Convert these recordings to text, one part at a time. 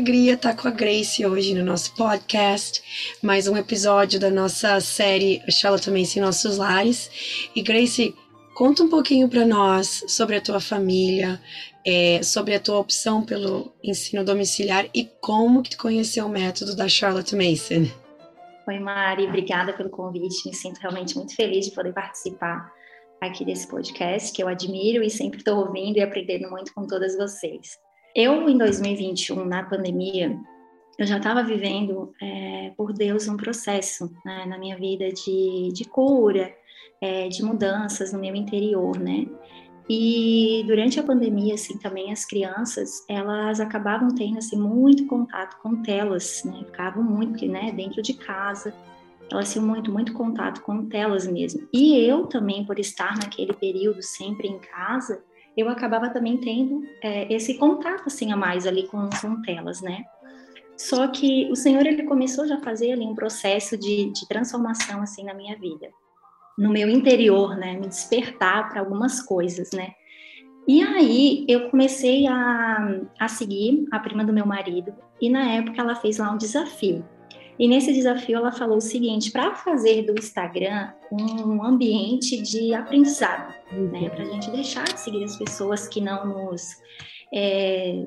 alegria estar com a Grace hoje no nosso podcast, mais um episódio da nossa série Charlotte em Nossos Lares. E Grace, conta um pouquinho para nós sobre a tua família, é, sobre a tua opção pelo ensino domiciliar e como que tu conheceu o método da Charlotte Mason. Oi, Mari, obrigada pelo convite. Me sinto realmente muito feliz de poder participar aqui desse podcast, que eu admiro e sempre estou ouvindo e aprendendo muito com todas vocês. Eu, em 2021, na pandemia, eu já estava vivendo, é, por Deus, um processo né, na minha vida de, de cura, é, de mudanças no meu interior, né? E durante a pandemia, assim, também as crianças, elas acabavam tendo, assim, muito contato com telas, né? Ficavam muito, né, dentro de casa, elas tinham muito, muito contato com telas mesmo. E eu também, por estar naquele período sempre em casa, eu acabava também tendo é, esse contato assim a mais ali com, com telas, né? Só que o Senhor ele começou já a fazer ali um processo de, de transformação assim na minha vida, no meu interior, né? Me despertar para algumas coisas, né? E aí eu comecei a, a seguir a prima do meu marido e na época ela fez lá um desafio e nesse desafio ela falou o seguinte: para fazer do Instagram um ambiente de aprendizado, uhum. né? Para a gente deixar de seguir as pessoas que não nos é,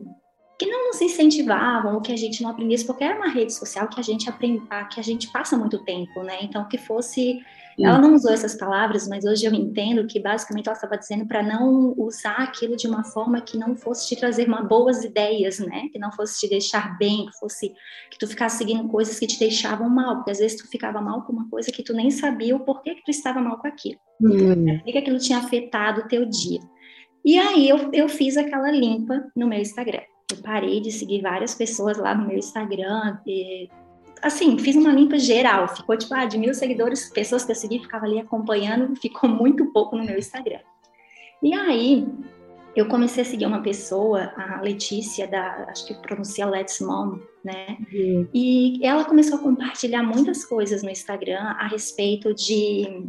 que não nos incentivavam, ou que a gente não aprendesse, porque era uma rede social que a gente aprende, que a gente passa muito tempo, né? Então que fosse ela não usou essas palavras, mas hoje eu entendo que basicamente ela estava dizendo para não usar aquilo de uma forma que não fosse te trazer uma boas ideias, né? Que não fosse te deixar bem, que fosse que tu ficasse seguindo coisas que te deixavam mal, porque às vezes tu ficava mal com uma coisa que tu nem sabia o porquê que tu estava mal com aquilo. Uhum. que aquilo tinha afetado o teu dia. E aí eu, eu fiz aquela limpa no meu Instagram. Eu parei de seguir várias pessoas lá no meu Instagram, assim, fiz uma limpa geral. Ficou tipo, ah, de mil seguidores, pessoas que eu segui, ficava ali acompanhando, ficou muito pouco no meu Instagram. E aí, eu comecei a seguir uma pessoa, a Letícia, da, acho que pronuncia Let's Mom, né? Uhum. E ela começou a compartilhar muitas coisas no Instagram a respeito de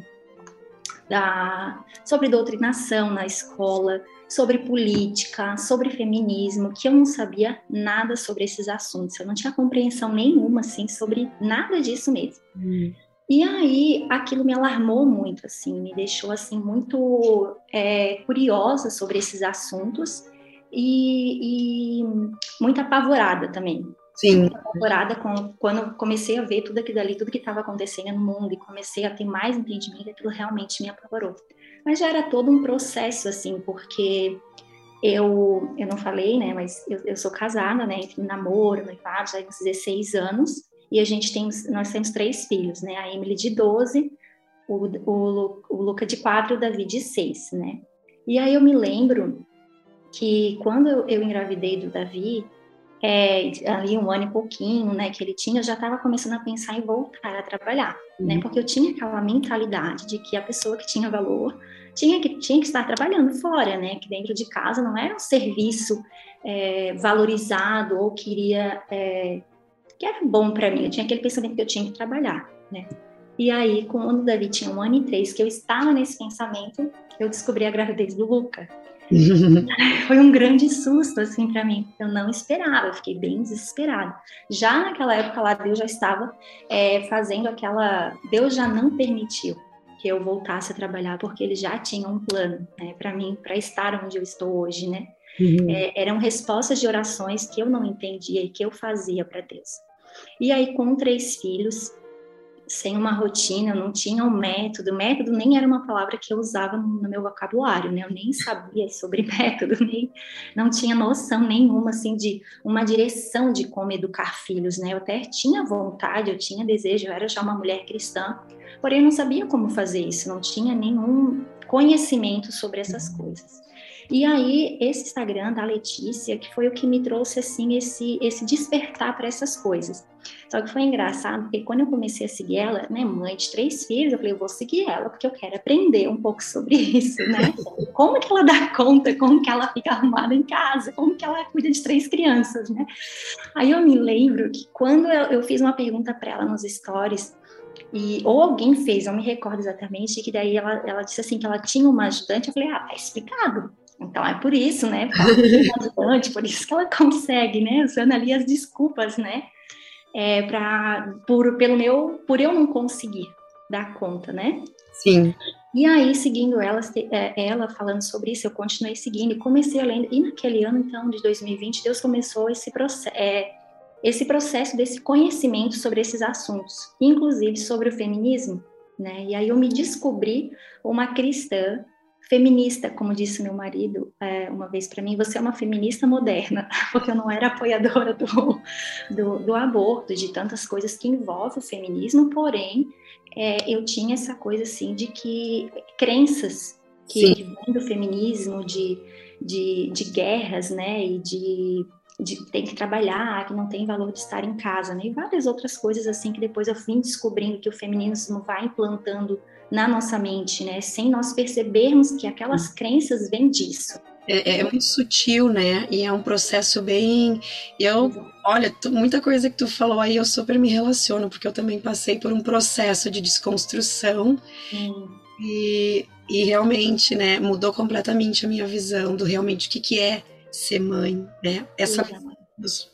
da, sobre doutrinação na escola, sobre política, sobre feminismo, que eu não sabia nada sobre esses assuntos. Eu não tinha compreensão nenhuma, assim, sobre nada disso mesmo. Hum. E aí, aquilo me alarmou muito, assim, me deixou, assim, muito é, curiosa sobre esses assuntos e, e muito apavorada também. Sim. Apavorada com, quando comecei a ver tudo aquilo ali, tudo que estava acontecendo no mundo e comecei a ter mais entendimento, aquilo realmente me apavorou. Mas já era todo um processo, assim, porque eu, eu não falei, né, mas eu, eu sou casada, né, entre namoro, noivado, já há uns 16 anos, e a gente tem, nós temos três filhos, né, a Emily de 12, o, o, o Luca de 4 e o Davi de 6, né. E aí eu me lembro que quando eu, eu engravidei do Davi, é, ali um ano e pouquinho, né, que ele tinha, eu já estava começando a pensar em voltar a trabalhar, né, uhum. né, porque eu tinha aquela mentalidade de que a pessoa que tinha valor tinha que, tinha que estar trabalhando fora, né, que dentro de casa não era um serviço é, valorizado ou queria, é, que era bom para mim, eu tinha aquele pensamento que eu tinha que trabalhar, né. E aí, quando o Davi tinha um ano e três, que eu estava nesse pensamento, eu descobri a gravidez do Luca. Foi um grande susto, assim, para mim. Eu não esperava, eu fiquei bem desesperada. Já naquela época lá, Deus já estava é, fazendo aquela. Deus já não permitiu que eu voltasse a trabalhar, porque ele já tinha um plano, né, para mim, para estar onde eu estou hoje, né? Uhum. É, eram respostas de orações que eu não entendia e que eu fazia para Deus. E aí, com três filhos, sem uma rotina, não tinha um método. Método nem era uma palavra que eu usava no meu vocabulário, né? Eu nem sabia sobre método, nem não tinha noção nenhuma assim de uma direção de como educar filhos, né? Eu até tinha vontade, eu tinha desejo, eu era já uma mulher cristã, porém eu não sabia como fazer isso, não tinha nenhum conhecimento sobre essas coisas. E aí, esse Instagram da Letícia, que foi o que me trouxe, assim, esse, esse despertar para essas coisas. Só que foi engraçado, porque quando eu comecei a seguir ela, né, mãe de três filhos, eu falei, eu vou seguir ela, porque eu quero aprender um pouco sobre isso, né? Como que ela dá conta, como que ela fica arrumada em casa, como que ela cuida de três crianças, né? Aí eu me lembro que quando eu, eu fiz uma pergunta para ela nos stories, e, ou alguém fez, não me recordo exatamente, que daí ela, ela disse assim, que ela tinha uma ajudante, eu falei, ah, tá explicado, Então é por isso, né? Por, por isso que ela consegue, né? Usando ali as desculpas, né? É, pra, por, pelo meu, por eu não conseguir dar conta, né? Sim. E aí, seguindo ela, é, ela falando sobre isso, eu continuei seguindo e comecei a ler. E naquele ano, então, de 2020, Deus começou esse processo, é, esse processo desse conhecimento sobre esses assuntos, inclusive sobre o feminismo, né? E aí eu me descobri uma cristã feminista, como disse meu marido é, uma vez para mim, você é uma feminista moderna, porque eu não era apoiadora do, do, do aborto, de tantas coisas que envolvem o feminismo, porém é, eu tinha essa coisa assim de que crenças que, que vêm do feminismo, de, de, de guerras, né, e de de tem que trabalhar, que não tem valor de estar em casa, né? E várias outras coisas assim que depois eu vim descobrindo que o feminismo vai implantando na nossa mente, né? Sem nós percebermos que aquelas crenças vêm disso. É, é, muito sutil, né? E é um processo bem. Eu, olha, muita coisa que tu falou aí eu super me relaciono, porque eu também passei por um processo de desconstrução. Hum. E, e realmente, né, mudou completamente a minha visão do realmente o que, que é ser mãe, né? Essa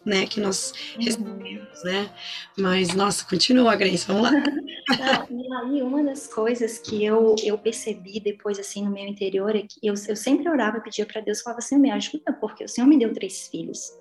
né, que nós uhum. recebemos, né? Mas, nossa, continua, Grace, vamos lá. e aí, uma das coisas que eu, eu percebi depois, assim, no meu interior, é que eu, eu sempre orava e pedia para Deus, falava assim, me ajuda, porque o Senhor me deu três filhos.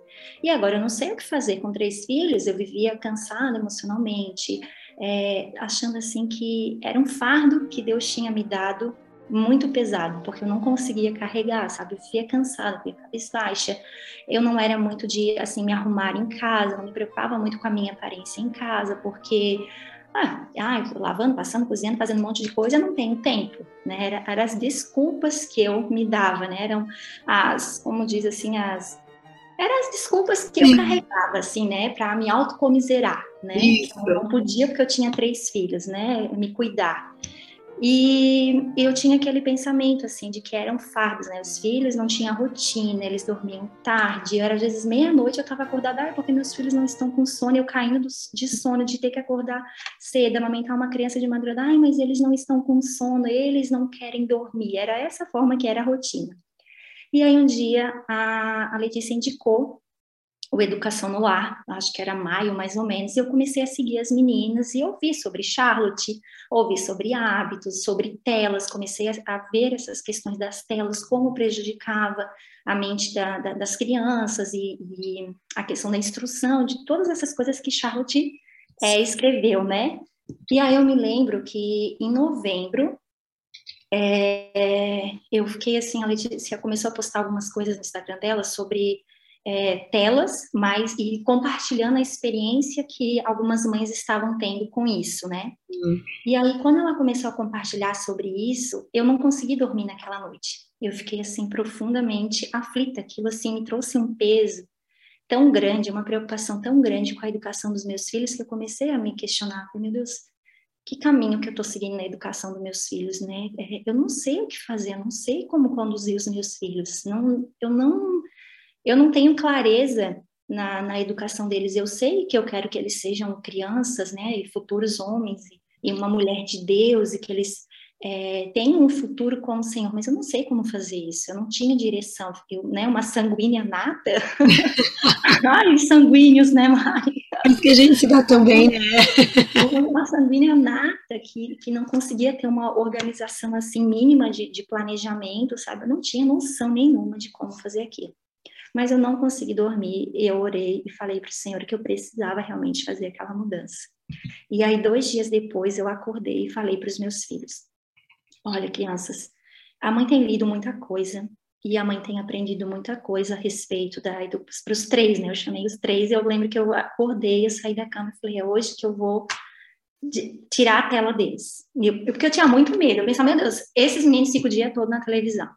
E agora eu não sei o que fazer com três filhos, eu vivia cansada emocionalmente, é, achando assim que era um fardo que Deus tinha me dado muito pesado, porque eu não conseguia carregar, sabe? Eu via cansada, via baixa. Eu não era muito de, assim, me arrumar em casa, não me preocupava muito com a minha aparência em casa, porque, ah, ah lavando, passando, cozinhando, fazendo um monte de coisa, eu não tenho tempo, né? Era, eram as desculpas que eu me dava, né? Eram as, como diz assim, as eram as desculpas que Sim. eu carregava, assim, né, para me autocomiserar, né? Isso. Eu não podia porque eu tinha três filhos, né, me cuidar. E eu tinha aquele pensamento, assim, de que eram fardos, né? Os filhos não tinham rotina, eles dormiam tarde. Era às vezes meia-noite, eu estava acordada, ah, porque meus filhos não estão com sono, eu caindo de sono, de ter que acordar cedo, amamentar uma criança de madrugada, ai, mas eles não estão com sono, eles não querem dormir. Era essa forma que era a rotina. E aí um dia a, a Letícia indicou o Educação no Lar, acho que era maio mais ou menos, e eu comecei a seguir as meninas e ouvi sobre Charlotte, ouvi sobre hábitos, sobre telas, comecei a, a ver essas questões das telas, como prejudicava a mente da, da, das crianças e, e, a questão da instrução, de todas essas coisas que Charlotte é, escreveu, né? E aí eu me lembro que em novembro é, eu fiquei assim, a Letícia começou a postar algumas coisas no Instagram dela sobre é, telas, mas e compartilhando a experiência que algumas mães estavam tendo com isso, né? Uhum. E aí, quando ela começou a compartilhar sobre isso, eu não consegui dormir naquela noite. Eu fiquei assim profundamente aflita. Aquilo assim me trouxe um peso tão grande, uma preocupação tão grande com a educação dos meus filhos que eu comecei a me questionar, meu Deus, que caminho que eu estou seguindo na educação dos meus filhos, né? É, eu não sei o que fazer, eu não sei como conduzir os meus filhos. Não, eu não eu não tenho clareza na, na educação deles. Eu sei que eu quero que eles sejam crianças, né, e futuros homens, e, uma mulher de Deus, e que eles é, tenham um futuro com o Senhor, mas eu não sei como fazer isso. Eu não tinha direção. Eu, né, uma sanguínea nata. Ai, sanguíneos, né, Mari? É que a gente se dá também, né? uma sanguínea nata que, que não conseguia ter uma organização assim mínima de, de planejamento, sabe? Eu não tinha noção nenhuma de como fazer aquilo mas eu não consegui dormir. Eu orei e falei para o Senhor que eu precisava realmente fazer aquela mudança. E aí, dois dias depois, eu acordei e falei para os meus filhos: Olha, crianças, a mãe tem lido muita coisa e a mãe tem aprendido muita coisa a respeito da para os três, né? Eu chamei os três e eu lembro que eu acordei, eu saí da cama e falei: é hoje que eu vou tirar a tela deles. Eu, porque eu tinha muito medo. Eu pensava, meu Deus, esses meninos ficam o dia todo na televisão.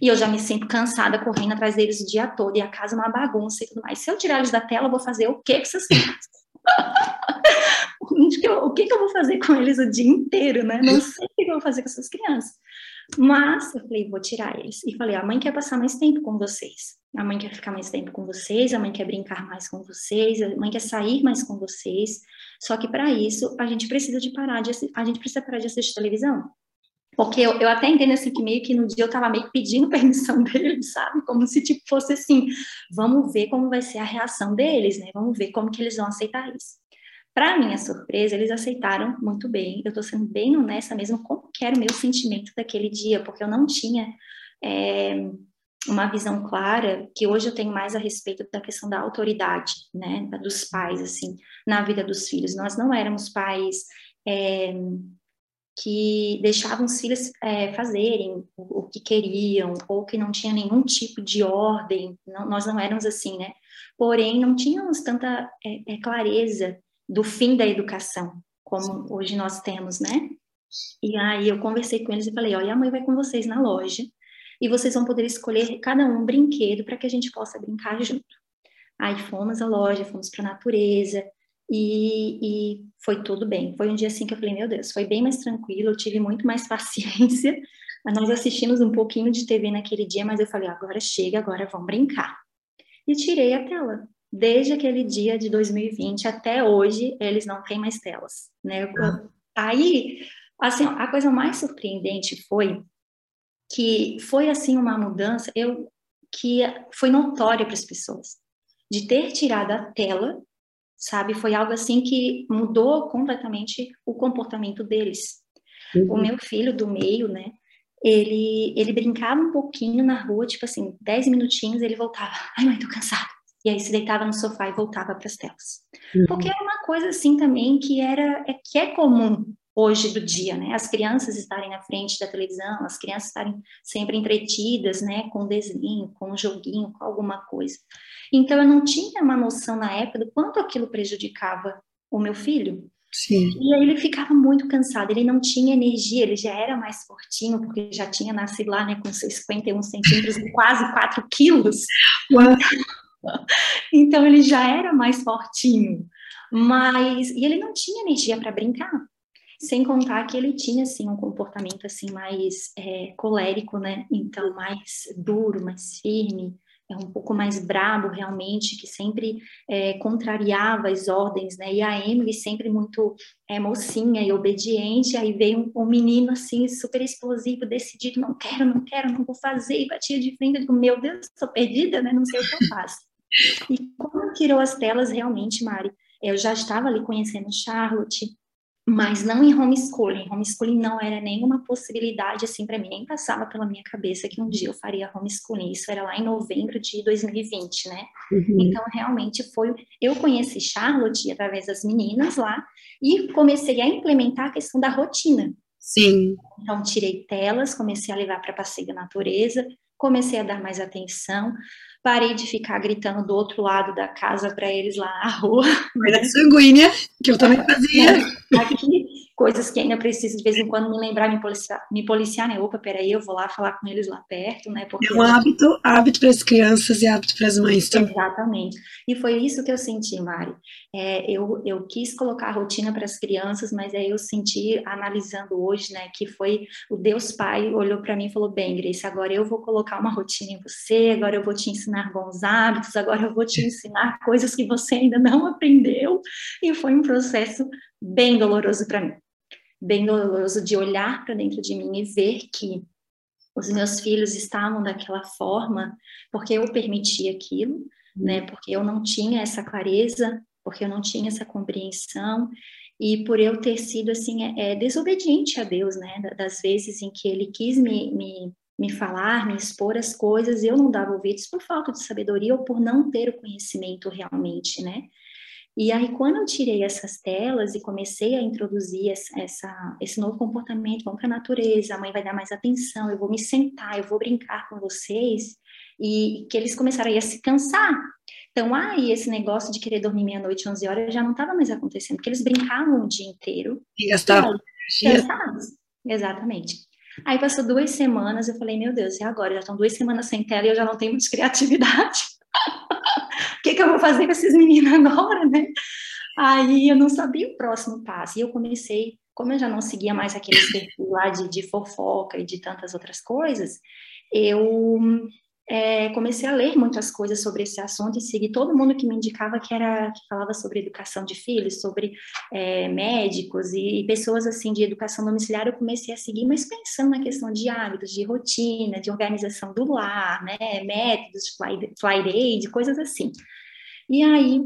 E eu já me sinto cansada correndo atrás deles o dia todo, e a casa é uma bagunça e tudo mais. Se eu tirar eles da tela, eu vou fazer o que com essas crianças? o que, que eu vou fazer com eles o dia inteiro, né? Não sei o que eu vou fazer com essas crianças. Mas eu falei, vou tirar eles. E falei, a mãe quer passar mais tempo com vocês. A mãe quer ficar mais tempo com vocês, a mãe quer brincar mais com vocês, a mãe quer sair mais com vocês. Só que para isso, a gente precisa de parar de a gente precisa parar de assistir televisão. Porque eu, eu até entendo assim que meio que no dia eu tava meio pedindo permissão deles, sabe? Como se tipo fosse assim, vamos ver como vai ser a reação deles, né? Vamos ver como que eles vão aceitar isso. Para minha surpresa, eles aceitaram muito bem. Eu estou sendo bem honesta mesmo como que era o meu sentimento daquele dia, porque eu não tinha é, uma visão clara que hoje eu tenho mais a respeito da questão da autoridade, né, dos pais, assim, na vida dos filhos. Nós não éramos pais é, que deixavam os filhos é, fazerem o, o, que queriam, ou que não tinha nenhum tipo de ordem, não, nós não éramos assim, né? Porém, não tínhamos tanta é, é clareza do fim da educação, como hoje nós temos, né? E aí eu conversei com eles e falei, olha, a mãe vai com vocês na loja e vocês vão poder escolher cada um um brinquedo para que a gente possa brincar junto. Aí fomos à loja, fomos para a natureza e, e, foi tudo bem. Foi um dia assim que eu falei, meu Deus, foi bem mais tranquilo, eu tive muito mais paciência. Nós assistimos um pouquinho de TV naquele dia, mas eu falei, agora chega, agora vamos brincar. E tirei a tela desde aquele dia de 2020 até hoje, eles não têm mais telas, né? Ah. Aí, assim, a coisa mais surpreendente foi que foi assim uma mudança, eu que foi notória para as pessoas, de ter tirado a tela, sabe? Foi algo assim que mudou completamente o comportamento deles. Uhum. O meu filho do meio, né? Ele, ele brincava um pouquinho na rua, tipo assim, 10 minutinhos, ele voltava. Ai, mãe, tô cansado e aí se deitava no sofá e voltava para as telas. Uhum. Porque era uma coisa assim também que era é, que é comum hoje do dia, né? As crianças estarem na frente da televisão, as crianças estarem sempre entretidas, né, com desenho, com um joguinho, com alguma coisa. Então eu não tinha uma noção na época do quanto aquilo prejudicava o meu filho. Sim. E aí ele ficava muito cansado, ele não tinha energia, ele já era mais fortinho, porque já tinha nascido lá, né, com seus 51 centímetros e quase 4 quilos. Uau. Então ele já era mais fortinho, mas e ele não tinha energia para brincar. Sem contar que ele tinha assim um comportamento assim mais é, colérico, né? Então mais duro, mais firme, é um pouco mais brabo realmente, que sempre é, contrariava as ordens, né? E a Emily sempre muito é, mocinha e obediente, aí veio um, um, menino assim super explosivo, decidido, não quero, não quero, não vou fazer, e batia de frente, eu digo, meu Deus, estou perdida, né? Não sei o que eu faço. E quando tirou as telas, realmente, Mari, eu já estava ali conhecendo Charlotte, mas não em homeschooling. Homeschooling não era nenhuma possibilidade assim para mim, nem passava pela minha cabeça que um dia eu faria homeschooling. Isso era lá em novembro de 2020, né? Uhum. Então realmente foi. Eu conheci Charlotte através das meninas lá e comecei a implementar a questão da rotina. Sim. Então tirei telas, comecei a levar para passeio da natureza, comecei a dar mais atenção parei de ficar gritando do outro lado da casa para eles lá na rua. Verdade sanguínea, que eu também fazia. Aqui, coisas que ainda preciso de vez em quando me lembrar, me policiar, me policiar, né? Opa, peraí, eu vou lá falar com eles lá perto, né? Porque é um hábito, hábito para as crianças e hábito para as mães também. Exatamente. E foi isso que eu senti, Mari. É, eu, eu quis colocar a rotina para as crianças, mas aí eu senti, analisando hoje, né, que foi o Deus Pai olhou para mim e falou: bem, Grace, agora eu vou colocar uma rotina em você, agora eu vou te ensinar bons hábitos, agora eu vou te ensinar coisas que você ainda não aprendeu. E foi um processo bem doloroso para mim bem doloroso de olhar para dentro de mim e ver que os meus filhos estavam daquela forma porque eu permiti aquilo, uhum. né? Porque eu não tinha essa clareza, porque eu não tinha essa compreensão e por eu ter sido assim é, é desobediente a Deus, né? Das vezes em que Ele quis me, me me falar, me expor as coisas, eu não dava ouvidos por falta de sabedoria ou por não ter o conhecimento realmente, né? E aí, quando eu tirei essas telas e comecei a introduzir essa, esse novo comportamento, vamos para a natureza, a mãe vai dar mais atenção, eu vou me sentar, eu vou brincar com vocês, e que eles começaram a se cansar. Então, aí, esse negócio de querer dormir meia-noite, 11 horas, já não estava mais acontecendo, porque eles brincavam o dia inteiro. E gastavam cansados. Exatamente. Aí passou duas semanas, eu falei, meu Deus, e agora? Já estão duas semanas sem tela e eu já não tenho mais criatividade. o que, que eu vou fazer com esses meninos agora, né? Aí eu não sabia o próximo passo. E eu comecei, como eu já não seguia mais aqueles perfis lá de, de fofoca e de tantas outras coisas, eu é, comecei a ler muitas coisas sobre esse assunto e seguir todo mundo que me indicava que era que falava sobre educação de filhos, sobre é, médicos e, e, pessoas assim de educação domiciliar. Eu comecei a seguir, mas pensando na questão de hábitos, de rotina, de organização do lar, né, métodos, fly, fly day, coisas assim. E aí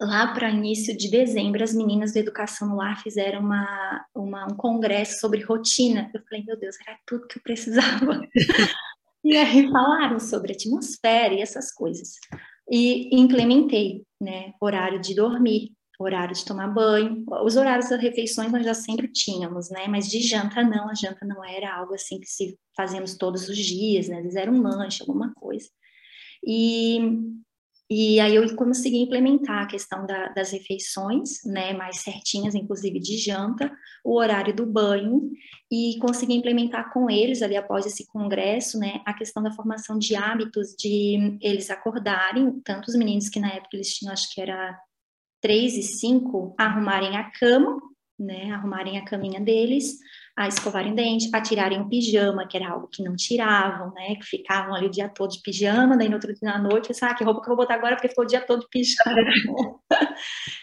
lá para início de dezembro, as meninas da educação no lar fizeram uma, uma, um congresso sobre rotina. Eu falei, meu Deus, era tudo que eu precisava. E aí falaram sobre atmosfera e essas coisas. E implementei, né, horário de dormir, horário de tomar banho. Os horários das refeições nós já sempre tínhamos, né, mas de janta não, a janta não era algo assim que se fazíamos todos os dias, né, eles eram um lanche, alguma coisa. E e aí eu consegui implementar a questão da, das refeições, né, mais certinhas, inclusive de janta, o horário do banho, e consegui implementar com eles, ali após esse congresso, né, a questão da formação de hábitos, de eles acordarem, tanto os meninos que na época eles tinham, acho que era três e cinco, arrumarem a cama, né, arrumarem a caminha deles, a escovarem dente, a tirarem o pijama, que era algo que não tiravam, né? Que ficavam ali o dia todo de pijama, daí no outro dia à noite, eu ah, que roupa que eu vou botar agora, porque ficou o dia todo de pijama.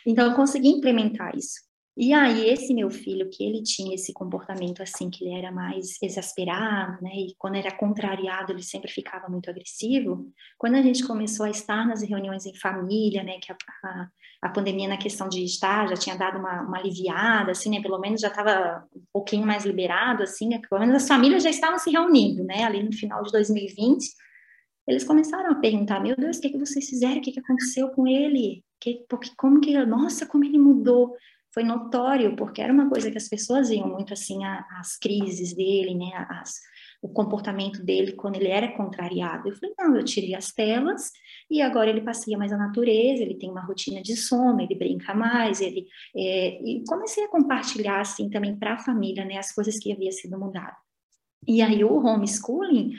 então, eu consegui implementar isso. E aí, esse meu filho, que ele tinha esse comportamento assim, que ele era mais exasperado, né? E quando era contrariado, ele sempre ficava muito agressivo. Quando a gente começou a estar nas reuniões em família, né? Que a, a, a pandemia, na questão de estar, já tinha dado uma, uma aliviada, assim, né? Pelo menos já estava um pouquinho mais liberado, assim, né? Pelo menos as famílias já estavam se reunindo, né? Ali no final de 2020. Eles começaram a perguntar: Meu Deus, o que, que vocês fizeram? O que, que aconteceu com ele? Que, porque, como que, nossa, como ele mudou foi notório, porque era uma coisa que as pessoas iam muito assim, as crises dele, né, as, o comportamento dele quando ele era contrariado. Eu falei, não, eu tirei as telas e agora ele passeia mais a natureza, ele tem uma rotina de sono, ele brinca mais, ele... É, e comecei a compartilhar, assim, também para a família, né, as coisas que havia sido mudado. E aí o homeschooling,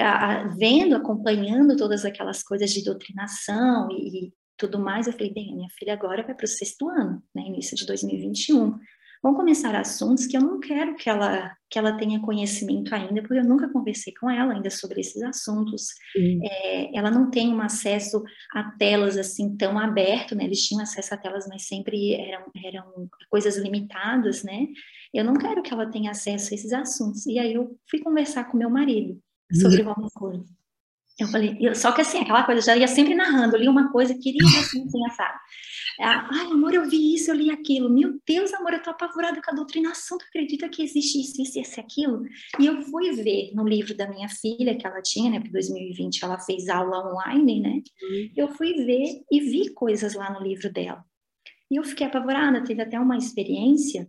a, a, vendo, acompanhando todas aquelas coisas de doutrinação e, tudo mais, eu falei, bem, a minha filha agora vai para o sexto ano, né, início de 2021. Vão começar assuntos que eu não quero que ela que ela tenha conhecimento ainda, porque eu nunca conversei com ela ainda sobre esses assuntos. É, ela não tem um acesso a telas assim tão aberto, né? Eles tinham acesso a telas, mas sempre eram, eram coisas limitadas, né? Eu não quero que ela tenha acesso a esses assuntos. E aí eu fui conversar com meu marido sobre uhum. homeschooling. Eu falei, eu, só que assim, aquela coisa, eu já ia sempre narrando, eu li uma coisa, queria assim, assim, assado. Ai, amor, eu vi isso, eu li aquilo. Meu Deus, amor, eu tô apavorada com a doutrinação, tu acredita que existe isso, isso, esse, aquilo? E eu fui ver no livro da minha filha, que ela tinha, né, para 2020, ela fez aula online, né? Uhum. Eu fui ver e vi coisas lá no livro dela. E eu fiquei apavorada, teve até uma experiência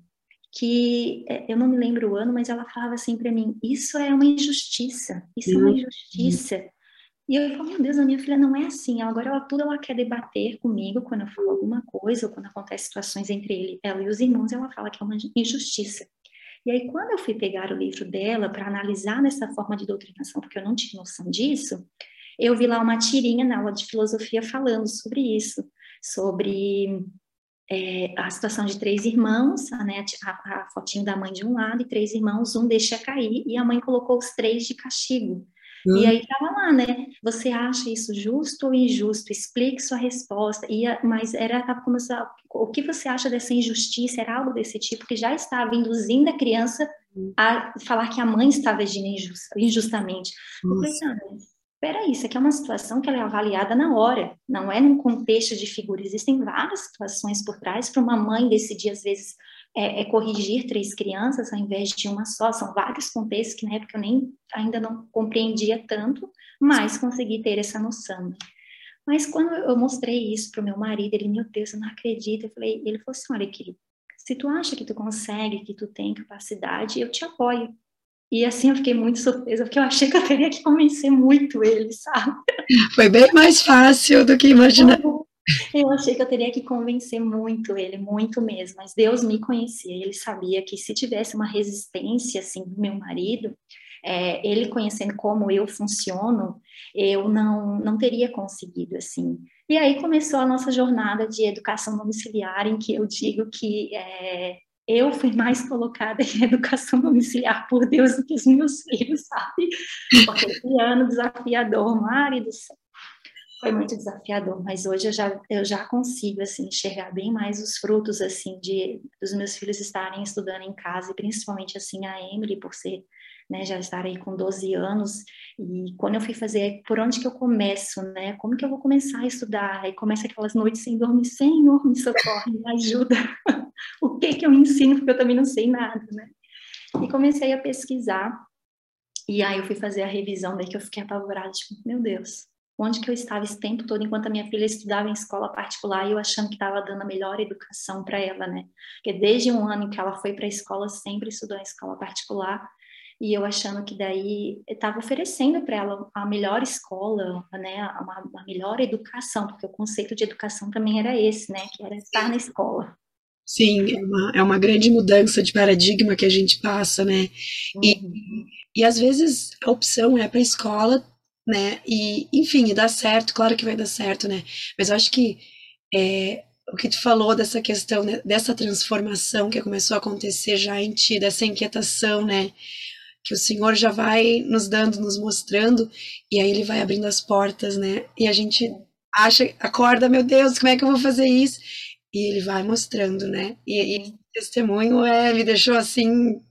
que é, eu não me lembro o ano, mas ela falava assim para mim: Isso é uma injustiça, isso é uma injustiça. E eu falo, meu Deus, a minha filha não é assim. Agora ela tudo ela quer debater comigo quando eu falo alguma coisa, ou quando acontece situações entre ele, ela e os irmãos, ela fala que é uma injustiça. E aí, quando eu fui pegar o livro dela para analisar nessa forma de doutrinação, porque eu não tinha noção disso, eu vi lá uma tirinha na aula de filosofia falando sobre isso, sobre é, a situação de três irmãos, né, a, a fotinho da mãe de um lado e três irmãos, um deixa cair e a mãe colocou os três de castigo. Hum. E aí estava lá, né? Você acha isso justo ou injusto? Explique sua resposta. E, mas era tava começando, o que você acha dessa injustiça? Era algo desse tipo que já estava induzindo a criança hum. a falar que a mãe estava agindo injusta, injustamente. Eu falei, não, peraí, isso aqui é uma situação que ela é avaliada na hora, não é num contexto de figura. Existem várias situações por trás para uma mãe decidir, às vezes, é, é, corrigir três crianças ao invés de uma só. São vários contextos que na época eu nem ainda não compreendia tanto, mas consegui ter essa noção. Mas quando eu mostrei isso para o meu marido, ele, meu Deus, eu não acredito. Eu falei, ele falou assim, olha, querido, se tu acha que tu consegue, que tu tem capacidade, eu te apoio. E assim eu fiquei muito surpresa, porque eu achei que eu teria que convencer muito ele, sabe? Foi bem mais fácil do que imaginar. Eu achei que eu teria que convencer muito ele, muito mesmo, mas Deus me conhecia, ele sabia que se tivesse uma resistência, assim, do meu marido, é, ele conhecendo como eu funciono, eu não, não teria conseguido, assim. E aí começou a nossa jornada de educação domiciliar, em que eu digo que é, eu fui mais colocada em educação domiciliar por Deus do que os meus filhos, sabe? Porque esse ano desafiador, Mari do céu. Foi muito desafiador, mas hoje eu já, eu já consigo, assim, enxergar bem mais os frutos, assim, de, dos meus filhos estarem estudando em casa, e principalmente, assim, a Emily, por ser né, já estar aí com 12 anos, e quando eu fui fazer, por onde que eu começo, né, como que eu vou começar a estudar, aí começa aquelas noites sem dormir, Senhor, me socorre, me ajuda, o que que eu ensino, porque eu também não sei nada, né, e comecei a pesquisar, e aí eu fui fazer a revisão, daí que eu fiquei apavorada, tipo, meu Deus, onde que eu estava esse tempo todo enquanto a minha filha estudava em escola particular e eu achando que estava dando a melhor educação para ela, né? Porque desde um ano que ela foi para a escola sempre estudou em escola particular e eu achando que daí estava oferecendo para ela a melhor escola, né, uma, uma, melhor educação, porque o conceito de educação também era esse, né, que era estar na escola. Sim, é uma, é uma grande mudança de paradigma que a gente passa, né, uhum. e, e às vezes a opção é para a escola, né, e enfim, dá certo, claro que vai dar certo, né, mas eu acho que é, o que tu falou dessa questão, né, dessa transformação que começou a acontecer já em ti, dessa inquietação, né, que o Senhor já vai nos dando, nos mostrando, e aí ele vai abrindo as portas, né? E a gente acha, acorda, meu Deus, como é que eu vou fazer isso? E ele vai mostrando, né? E, e testemunho é, me deixou assim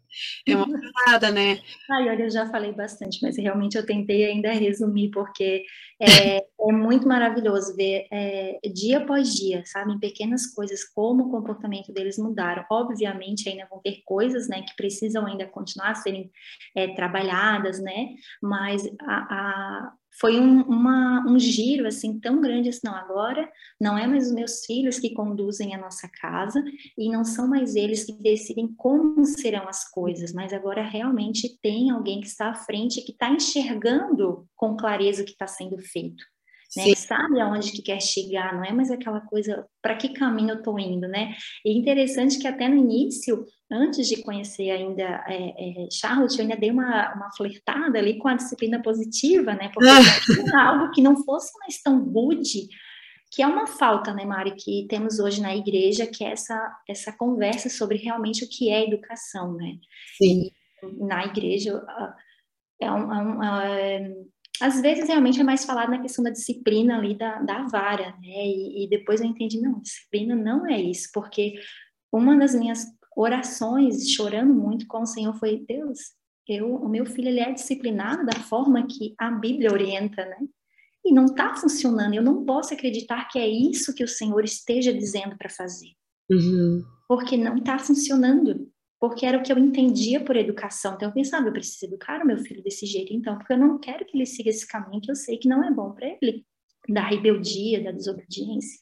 é uma parada, né? Ai, olha, eu já falei bastante, mas realmente eu tentei ainda resumir, porque é, é muito maravilhoso ver é, dia após dia, sabe, em pequenas coisas, como o comportamento deles mudaram. Obviamente, ainda vão ter coisas, né, que precisam ainda continuar a serem é, trabalhadas, né, mas a, a foi um, uma, um giro assim tão grande assim, não, agora não é mais os meus filhos que conduzem a nossa casa e não são mais eles que decidem como serão as coisas, mas agora realmente tem alguém que está à frente, que está enxergando com clareza o que está sendo feito né? Sabe aonde que quer chegar, não é mais aquela coisa, para que caminho eu estou indo, né? E interessante que até no início, antes de conhecer ainda é, é, Charlotte, eu ainda dei uma, uma flertada ali com a disciplina positiva, né? Porque ah. algo que não fosse mais tão rude, que é uma falta, né, Mari, que temos hoje na igreja, que é essa, essa conversa sobre realmente o que é educação, né? Sim. E na igreja é um, é um é, às vezes realmente é mais falado na questão da disciplina ali da, da vara, né? E, e, depois eu entendi, não, disciplina não é isso, porque uma das minhas orações, chorando muito com o Senhor, foi, Deus, eu, o meu filho ele é disciplinado da forma que a Bíblia orienta, né? E não está funcionando, eu não posso acreditar que é isso que o Senhor esteja dizendo para fazer. Uhum. Porque não está funcionando porque era o que eu entendia por educação. Então eu pensava, eu preciso educar o meu filho desse jeito, então, porque eu não quero que ele siga esse caminho que eu sei que não é bom para ele, da rebeldia, da desobediência.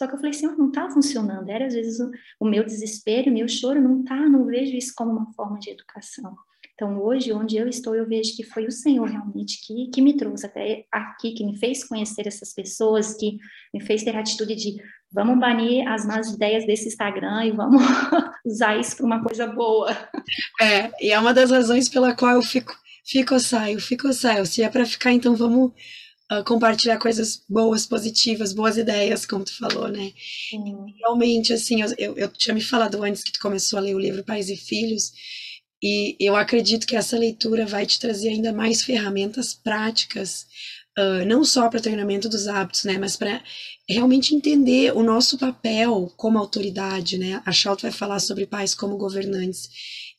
Só que eu falei, Senhor, não está funcionando. Era às vezes o, o meu desespero, o meu choro, não tá, não vejo isso como uma forma de educação. Então, hoje, onde eu estou, eu vejo que foi o Senhor realmente que, que me trouxe até aqui, que me fez conhecer essas pessoas, que me fez ter a atitude de vamos banir as más ideias desse Instagram e vamos usar isso para uma coisa boa. É, e é uma das razões pela qual eu fico, fico ou saio, fico ou saio. Se é para ficar, então vamos uh, compartilhar coisas boas, positivas, boas ideias, como tu falou, né? Sim. Realmente, assim, eu, eu, eu tinha me falado antes que tu começou a ler o livro Pais e Filhos, e eu acredito que essa leitura vai te trazer ainda mais ferramentas práticas Uh, não só para treinamento dos hábitos, né, mas para realmente entender o nosso papel como autoridade, né? A Schalt vai falar sobre pais como governantes.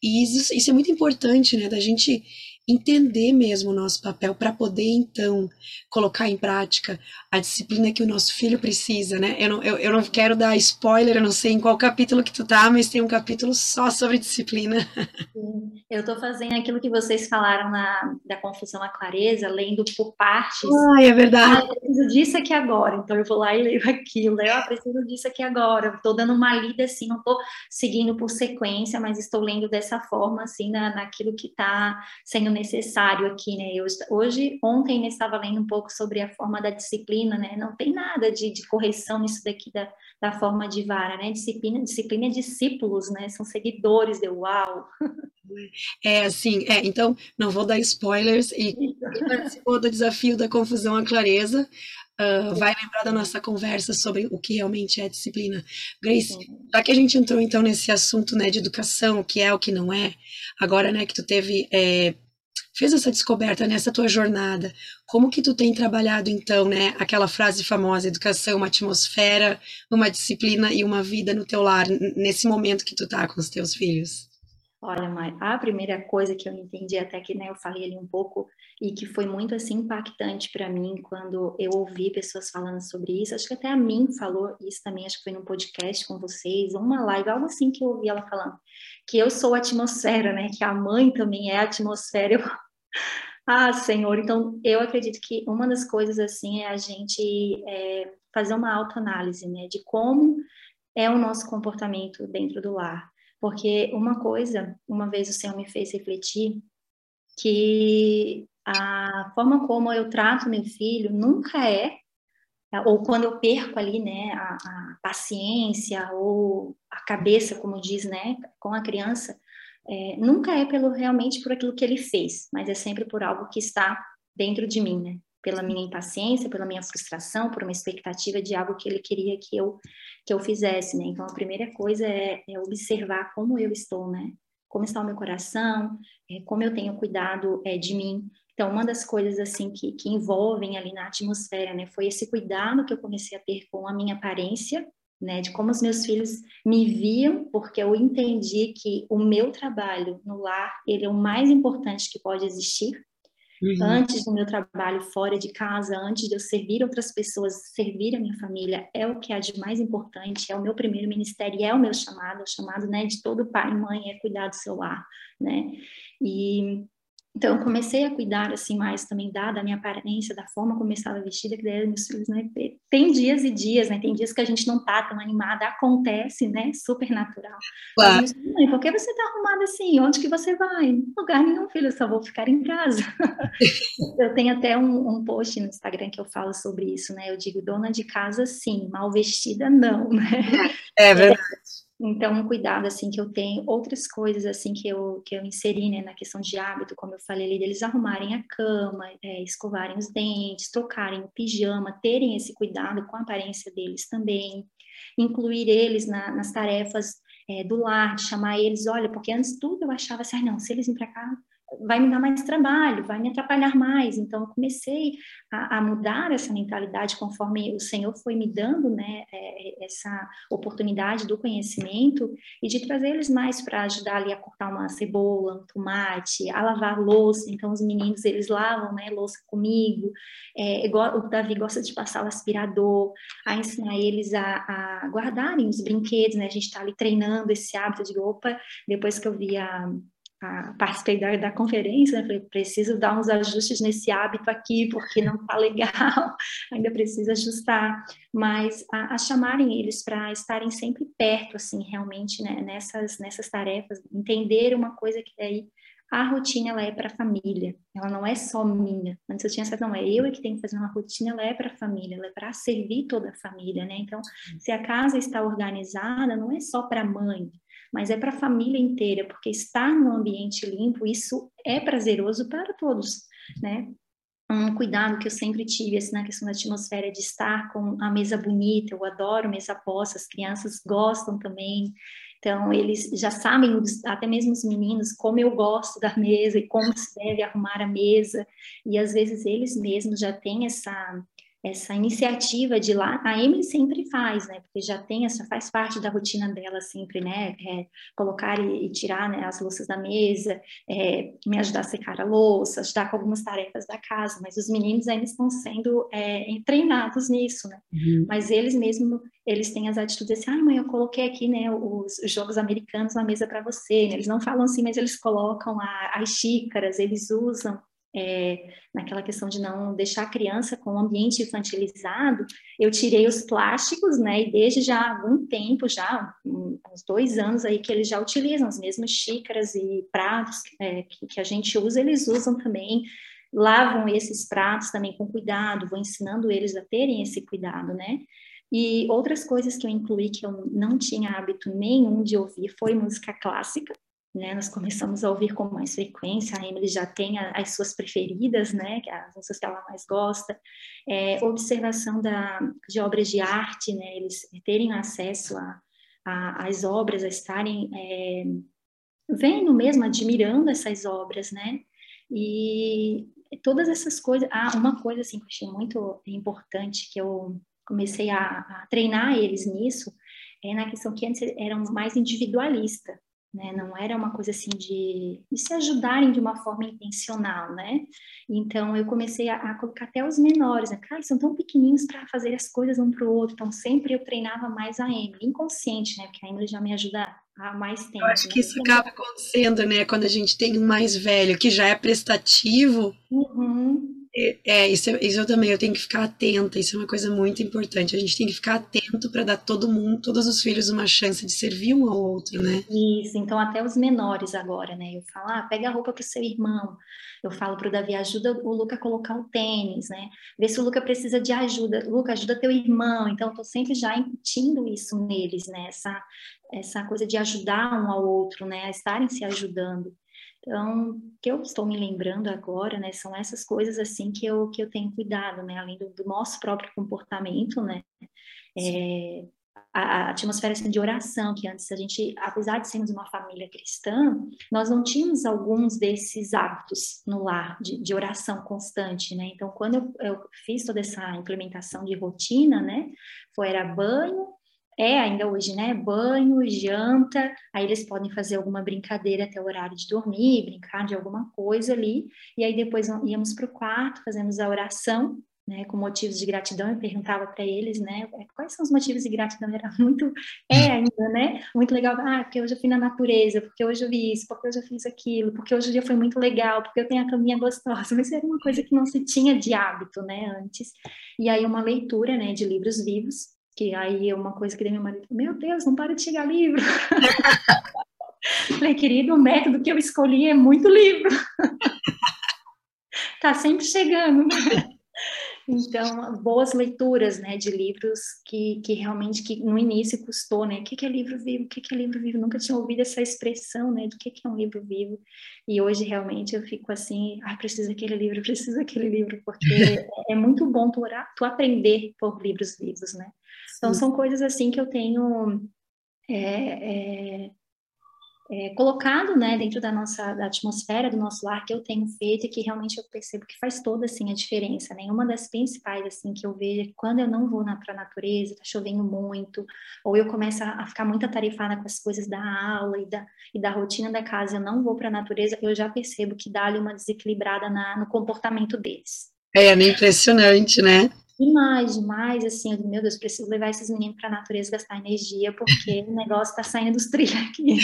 E isso, isso é muito importante, né, da gente entender mesmo o nosso papel para poder então colocar em prática a disciplina que o nosso filho precisa, né? Eu não, eu, eu não quero dar spoiler, eu não sei em qual capítulo que tu tá, mas tem um capítulo só sobre disciplina. Sim. Eu estou fazendo aquilo que vocês falaram na da confusão à clareza, lendo por partes. Ah, é verdade. Ah, eu preciso disso aqui agora, então eu vou lá e leio aquilo. Eu ah, preciso disso aqui agora. Estou dando uma lida assim, não estou seguindo por sequência, mas estou lendo dessa forma assim na, naquilo que está sendo necessário aqui, né? Eu, hoje, ontem, eu estava lendo um pouco sobre a forma da disciplina, né? Não tem nada de, de correção nisso daqui da, da forma de vara, né? Disciplina, disciplina é discípulos, né? São seguidores, de uau! É assim, é, então não vou dar spoilers e participou do desafio da confusão à clareza. uh, vai lembrar da nossa conversa sobre o que realmente é disciplina. Grace, já que a gente entrou então nesse assunto né, de educação, o que é, o que não é, agora né, que tu teve é, fez essa descoberta nessa tua jornada, como que tu tem trabalhado então, né, aquela frase famosa, educação, uma atmosfera, uma disciplina e uma vida no teu lar, nesse momento que tu tá com os teus filhos? Olha, Mai, a primeira coisa que eu entendi, até que né, eu falei ali um pouco, e que foi muito assim impactante para mim quando eu ouvi pessoas falando sobre isso, acho que até a mim falou isso também, acho que foi num podcast com vocês, ou uma live, algo assim que eu ouvi ela falando, que eu sou a atmosfera, né, que a mãe também é a atmosfera. Eu... ah, Senhor, então eu acredito que uma das coisas assim é a gente é, fazer uma autoanálise, né, de como é o nosso comportamento dentro do lar porque uma coisa, uma vez o Senhor me fez refletir que a forma como eu trato meu filho nunca é, ou quando eu perco ali, né, a, a paciência ou a cabeça, como diz, né, com a criança, é, nunca é pelo realmente por aquilo que ele fez, mas é sempre por algo que está dentro de mim, né? Pela minha impaciência, pela minha frustração, por uma expectativa de algo que ele queria que eu que eu fizesse, né? Então, a primeira coisa é, é observar como eu estou, né? Como está o meu coração, é, como eu tenho cuidado é, de mim. Então, uma das coisas, assim, que, que envolvem ali na atmosfera, né? Foi esse cuidado que eu comecei a ter com a minha aparência, né, de como os meus filhos me viam, porque eu entendi que o meu trabalho no lar, ele é o mais importante que pode existir, Uhum. Antes do meu trabalho fora de casa, antes de eu servir outras pessoas, servir a minha família, é o que há de mais importante, é o meu primeiro ministério, é o meu chamado, o chamado né, de todo pai e mãe é cuidar do seu lar, né? E então, eu comecei a cuidar, assim, mais também da, da minha aparência, da forma como eu estava vestida, que daí meus filhos, né, tem dias e dias, né, tem dias que a gente não tá tão animada, acontece, né, super natural. Claro. Mas, mãe, por que você tá arrumada assim? Onde que você vai? Lugar nenhum, filho, eu só vou ficar em casa. eu tenho até um, um post no Instagram que eu falo sobre isso, né, eu digo, dona de casa, sim, mal vestida, não, né. É verdade. Então, um cuidado, assim, que eu tenho, outras coisas, assim, que eu, que eu inseri, né, na questão de hábito, como eu falei ali, deles arrumarem a cama, é, escovarem os dentes, trocarem o pijama, terem esse cuidado com a aparência deles também, incluir eles na, nas tarefas é, do lar, chamar eles, olha, porque antes tudo eu achava assim, ah, não, se eles vêm para cá, vai me dar mais trabalho, vai me atrapalhar mais. Então, eu comecei a, a, mudar essa mentalidade conforme o Senhor foi me dando né, é, essa oportunidade do conhecimento e de trazer eles mais para ajudar ali a cortar uma cebola, um tomate, a lavar louça. Então, os meninos, eles lavam né, louça comigo. É, igual, o Davi gosta de passar o aspirador, a ensinar eles a, a guardarem os brinquedos, né? A gente está ali treinando esse hábito de, opa, depois que eu vi a a, participei da, da conferência, né? Falei, preciso dar uns ajustes nesse hábito aqui, porque não está legal, ainda preciso ajustar. Mas a, a chamarem eles para estarem sempre perto, assim, realmente, né? nessas, nessas tarefas, entender uma coisa que aí a rotina ela é para a família, ela não é só minha. Antes eu tinha essa, não, é eu que tenho que fazer uma rotina, ela é para a família, ela é para servir toda a família, né? Então, se a casa está organizada, não é só para a mãe, mas é para a família inteira, porque estar num ambiente limpo, isso é prazeroso para todos, né? Um cuidado que eu sempre tive assim, na questão da atmosfera de estar com a mesa bonita, eu adoro mesa posta, as crianças gostam também, então, eles já sabem, até mesmo os meninos, como eu gosto da mesa e como se deve arrumar a mesa. E às vezes eles mesmos já têm essa essa iniciativa de lá, a Emily sempre faz, né? Porque já tem essa, faz parte da rotina dela sempre, né? É, colocar e, e tirar né, as louças da mesa, é, me ajudar a secar a louça, ajudar com algumas tarefas da casa, mas os meninos ainda estão sendo é, treinados nisso, né? Uhum. Mas eles mesmo, eles têm as atitudes assim, ah, mãe, eu coloquei aqui, né, os, os jogos americanos na mesa para você, né? Eles não falam assim, mas eles colocam a, as xícaras, eles usam é, naquela questão de não deixar a criança com o ambiente infantilizado, eu tirei os plásticos, né, e desde já há algum tempo, já uns dois anos aí que eles já utilizam as mesmas xícaras e pratos é, que, que a gente usa, eles usam também, lavam esses pratos também com cuidado, vou ensinando eles a terem esse cuidado, né, e outras coisas que eu incluí que eu não tinha hábito nenhum de ouvir foi música clássica, né, nós começamos a ouvir com mais frequência, a Emily já tem a, as suas preferidas, né, é as músicas que ela mais gosta, é, observação da, de obras de arte, né, eles terem acesso às obras, a estarem é, vendo mesmo, admirando essas obras, né, e todas essas coisas, ah, uma coisa assim que eu achei muito importante, que eu comecei a, a treinar eles nisso, é na questão que antes eram mais individualista, né? Não era uma coisa assim de, de, se ajudarem de uma forma intencional, né? Então eu comecei a, a colocar até os menores, né? Cara, são tão pequenininhos para fazer as coisas um para o outro. Então sempre eu treinava mais a Emily, inconsciente, né? Porque a Emily já me ajuda há mais tempo. Eu acho né? que isso acaba acontecendo, né? Quando a gente tem um mais velho que já é prestativo. Uhum. É, é, isso, isso eu também, eu tenho que ficar atenta, isso é uma coisa muito importante. A gente tem que ficar atento para dar todo mundo, todos os filhos, uma chance de servir um ao outro, né? Isso, então até os menores agora, né? Eu falo, ah, pega a roupa pro seu irmão. Eu falo pro Davi, ajuda o Luca a colocar o tênis, né? Vê se o Luca precisa de ajuda. Luca, ajuda teu irmão. Então, eu tô sempre já incutindo isso neles, né? Essa, essa coisa de ajudar um ao outro, né? A estarem se ajudando. Então, que eu estou me lembrando agora, né, são essas coisas assim que eu, que eu tenho cuidado, né, além do, do nosso próprio comportamento, né, é, a, a, atmosfera assim, de oração, que antes a gente, apesar de sermos uma família cristã, nós não tínhamos alguns desses hábitos no lar, de, de oração constante, né, então quando eu, eu fiz toda essa implementação de rotina, né, foi era banho, é ainda hoje, né? Banho, janta, aí eles podem fazer alguma brincadeira até o horário de dormir, brincar de alguma coisa ali, e aí depois íamos para o quarto, fazemos a oração, né, com motivos de gratidão, eu perguntava para eles, né, é, quais são os motivos de gratidão, era muito, é ainda, né, muito legal, ah, porque hoje eu fui na natureza, porque hoje eu vi isso, porque hoje eu fiz aquilo, porque hoje o dia foi muito legal, porque eu tenho a caminha gostosa, mas era uma coisa que não se tinha de hábito, né, antes, e aí uma leitura, né, de livros vivos, que aí é uma coisa que meu marido, meu Deus, não para de chegar livro. Falei, querido, o método que eu escolhi é muito livro. tá sempre chegando. Então, boas leituras, né, de livros que, que realmente, que no início custou, né, o que, que é livro vivo, o que, que é livro vivo, nunca tinha ouvido essa expressão, né, do que, que é um livro vivo, e hoje realmente eu fico assim, ah, preciso daquele livro, preciso daquele livro, porque é, é muito bom tu, orar, tu aprender por livros vivos, né, então, são coisas assim que eu tenho é, é, é, colocado né, dentro da nossa da atmosfera do nosso lar que eu tenho feito e que realmente eu percebo que faz toda assim, a diferença. Né? Uma das principais assim que eu vejo é quando eu não vou para a natureza, está chovendo muito, ou eu começo a, a, ficar muito atarefada com as coisas da aula e da, e da rotina da casa, eu não vou para a natureza, eu já percebo que dá ali uma desequilibrada na, no comportamento deles. É, é impressionante, né? Demais, demais, assim, eu, meu Deus, preciso levar esses meninos para a natureza gastar energia, porque o negócio está saindo dos trilhos aqui.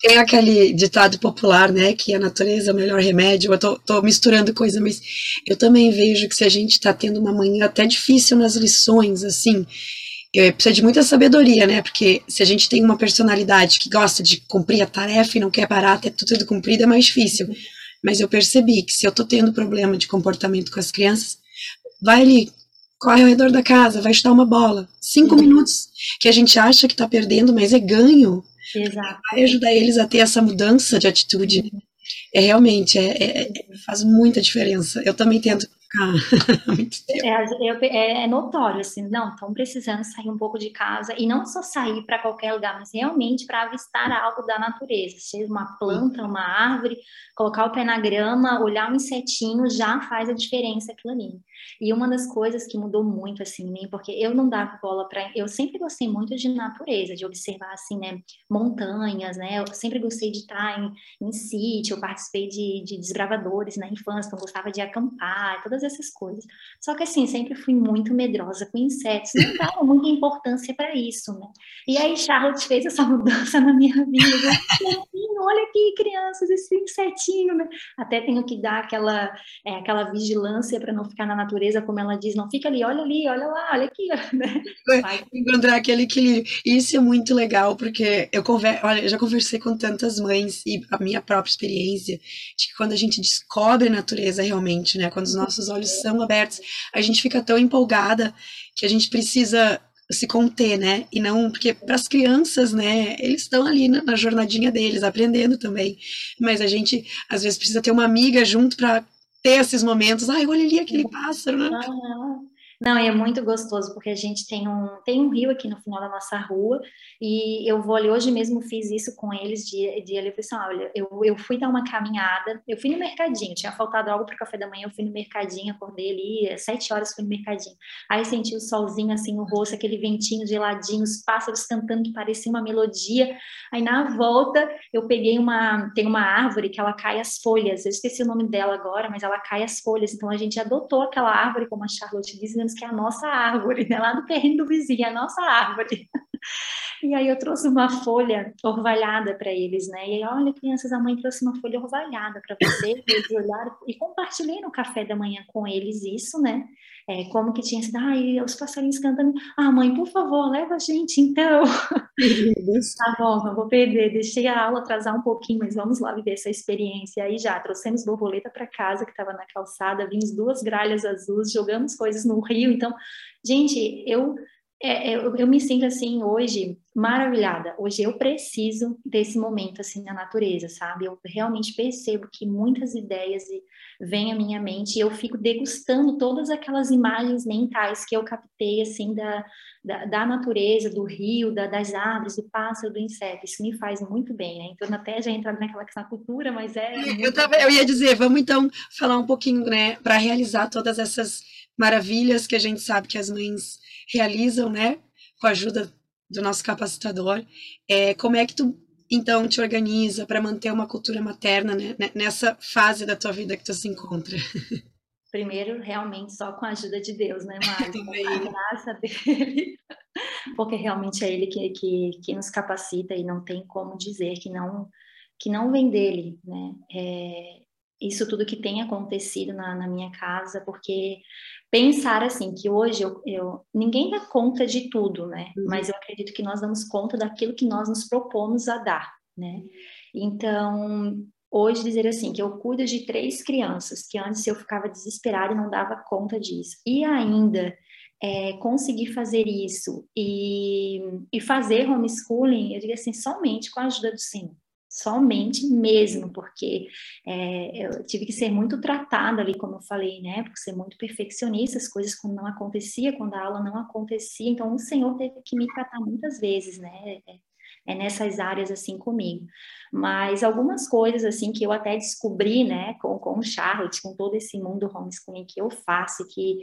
Tem aquele ditado popular, né, que a natureza é o melhor remédio, eu tô, tô misturando coisa, mas eu também vejo que se a gente está tendo uma manhã até difícil nas lições, assim, eu, precisa de muita sabedoria, né, porque se a gente tem uma personalidade que gosta de cumprir a tarefa e não quer parar até tudo cumprido, é mais difícil. Mas eu percebi que se eu tô tendo problema de comportamento com as crianças, vai ali, corre ao redor da casa, vai chutar uma bola. Cinco uhum. minutos que a gente acha que está perdendo, mas é ganho. Exato. Vai ajudar eles a ter essa mudança de atitude. Uhum. É realmente, é, é, é, faz muita diferença. Eu também tento ficar muito tempo. É, é, é, notório, assim, não, estão precisando sair um pouco de casa, e não só sair para qualquer lugar, mas realmente para avistar algo da natureza, seja uma planta, uma árvore, colocar o pé na grama, olhar um insetinho, já faz a diferença aquilo ali. E uma das coisas que mudou muito assim em mim, porque eu não dava bola para, eu sempre gostei muito de natureza, de observar assim, né, montanhas, né? Eu sempre gostei de estar em, em sítio, eu participei de, de desbravadores na infância, então gostava de acampar, todas essas coisas. Só que assim, sempre fui muito medrosa com insetos, não dava muita importância para isso, né? E aí Charlotte fez essa mudança na minha vida. Olha aqui, crianças, esse insetinho, né? Até tenho que dar aquela, é, aquela vigilância para não ficar na natureza, como ela diz, não fica ali, olha ali, olha lá, olha aqui, né? Encontrar aquele equilíbrio. Isso é muito legal, porque eu, conver... olha, eu já conversei com tantas mães e a minha própria experiência de que quando a gente descobre a natureza realmente, né? Quando os nossos olhos são abertos, a gente fica tão empolgada que a gente precisa se conter, né? E não porque para as crianças, né? Eles estão ali na, na, jornadinha deles, aprendendo também. Mas a gente às vezes precisa ter uma amiga junto para ter esses momentos. Ai, olha ali aquele pássaro, né? Não, e é muito gostoso, porque a gente tem um, tem um rio aqui no final da nossa rua, e eu vou ali, hoje mesmo fiz isso com eles, de, de falei assim, olha, eu, eu fui dar uma caminhada, eu fui no mercadinho, tinha faltado algo para o café da manhã, eu fui no mercadinho, acordei ali, sete horas fui no mercadinho, aí senti o solzinho assim no rosto, aquele ventinho geladinho, os pássaros cantando que parecia uma melodia, aí na volta eu peguei uma, tem uma árvore que ela cai as folhas, eu esqueci o nome dela agora, mas ela cai as folhas, então a gente adotou aquela árvore, como a Charlotte diz, que é a nossa árvore, né? lá no terreno do vizinho, é a nossa árvore. E aí eu trouxe uma folha orvalhada para eles, né? E aí, olha, crianças, a mãe trouxe uma folha orvalhada para vocês, eles olharam e compartilhei no café da manhã com eles isso, né? É, como que tinha sido, ai, os passarinhos cantando, ah, mãe, por favor, leva a gente, então. tá bom, não vou perder, deixei a aula atrasar um pouquinho, mas vamos lá viver essa experiência. Aí já, trouxemos borboleta para casa, que estava na calçada, vimos duas gralhas azuis, jogamos coisas no rio, então, gente, eu é, eu, eu, me sinto assim hoje maravilhada. Hoje eu preciso desse momento assim na natureza, sabe? Eu realmente percebo que muitas ideias vêm à minha mente e eu fico degustando todas aquelas imagens mentais que eu captei assim da, da, da natureza, do rio, da, das árvores, do pássaro, do inseto. Isso me faz muito bem, né? Então até já entrar naquela questão da cultura, mas é. Eu, tava, eu ia dizer, vamos então falar um pouquinho, né, para realizar todas essas maravilhas que a gente sabe que as mães realizam, né, com a ajuda do nosso capacitador. É, como é que tu então te organiza para manter uma cultura materna né, nessa fase da tua vida que tu se encontra? Primeiro, realmente só com a ajuda de Deus, né, Mário? Com a graça dele, porque realmente é ele que, que, que nos capacita e não tem como dizer que não que não vem dele, né? É, isso tudo que tem acontecido na, na, minha casa, porque pensar assim que hoje eu, eu, ninguém dá conta de tudo, né? Uhum. Mas eu acredito que nós damos conta daquilo que nós nos propomos a dar, né? Então hoje dizer assim que eu cuido de três crianças que antes eu ficava desesperada e não dava conta disso e ainda é, conseguir fazer isso e, e fazer homeschooling, eu digo assim, somente com a ajuda do Senhor somente mesmo, porque é, eu tive que ser muito tratada ali, como eu falei, né, por ser muito perfeccionista, as coisas quando não acontecia, quando a aula não acontecia, então o Senhor teve que me tratar muitas vezes, né, é, é nessas áreas assim comigo. Mas algumas coisas assim que eu até descobri, né, com, com o Charlotte, com todo esse mundo homeschooling que eu faço, que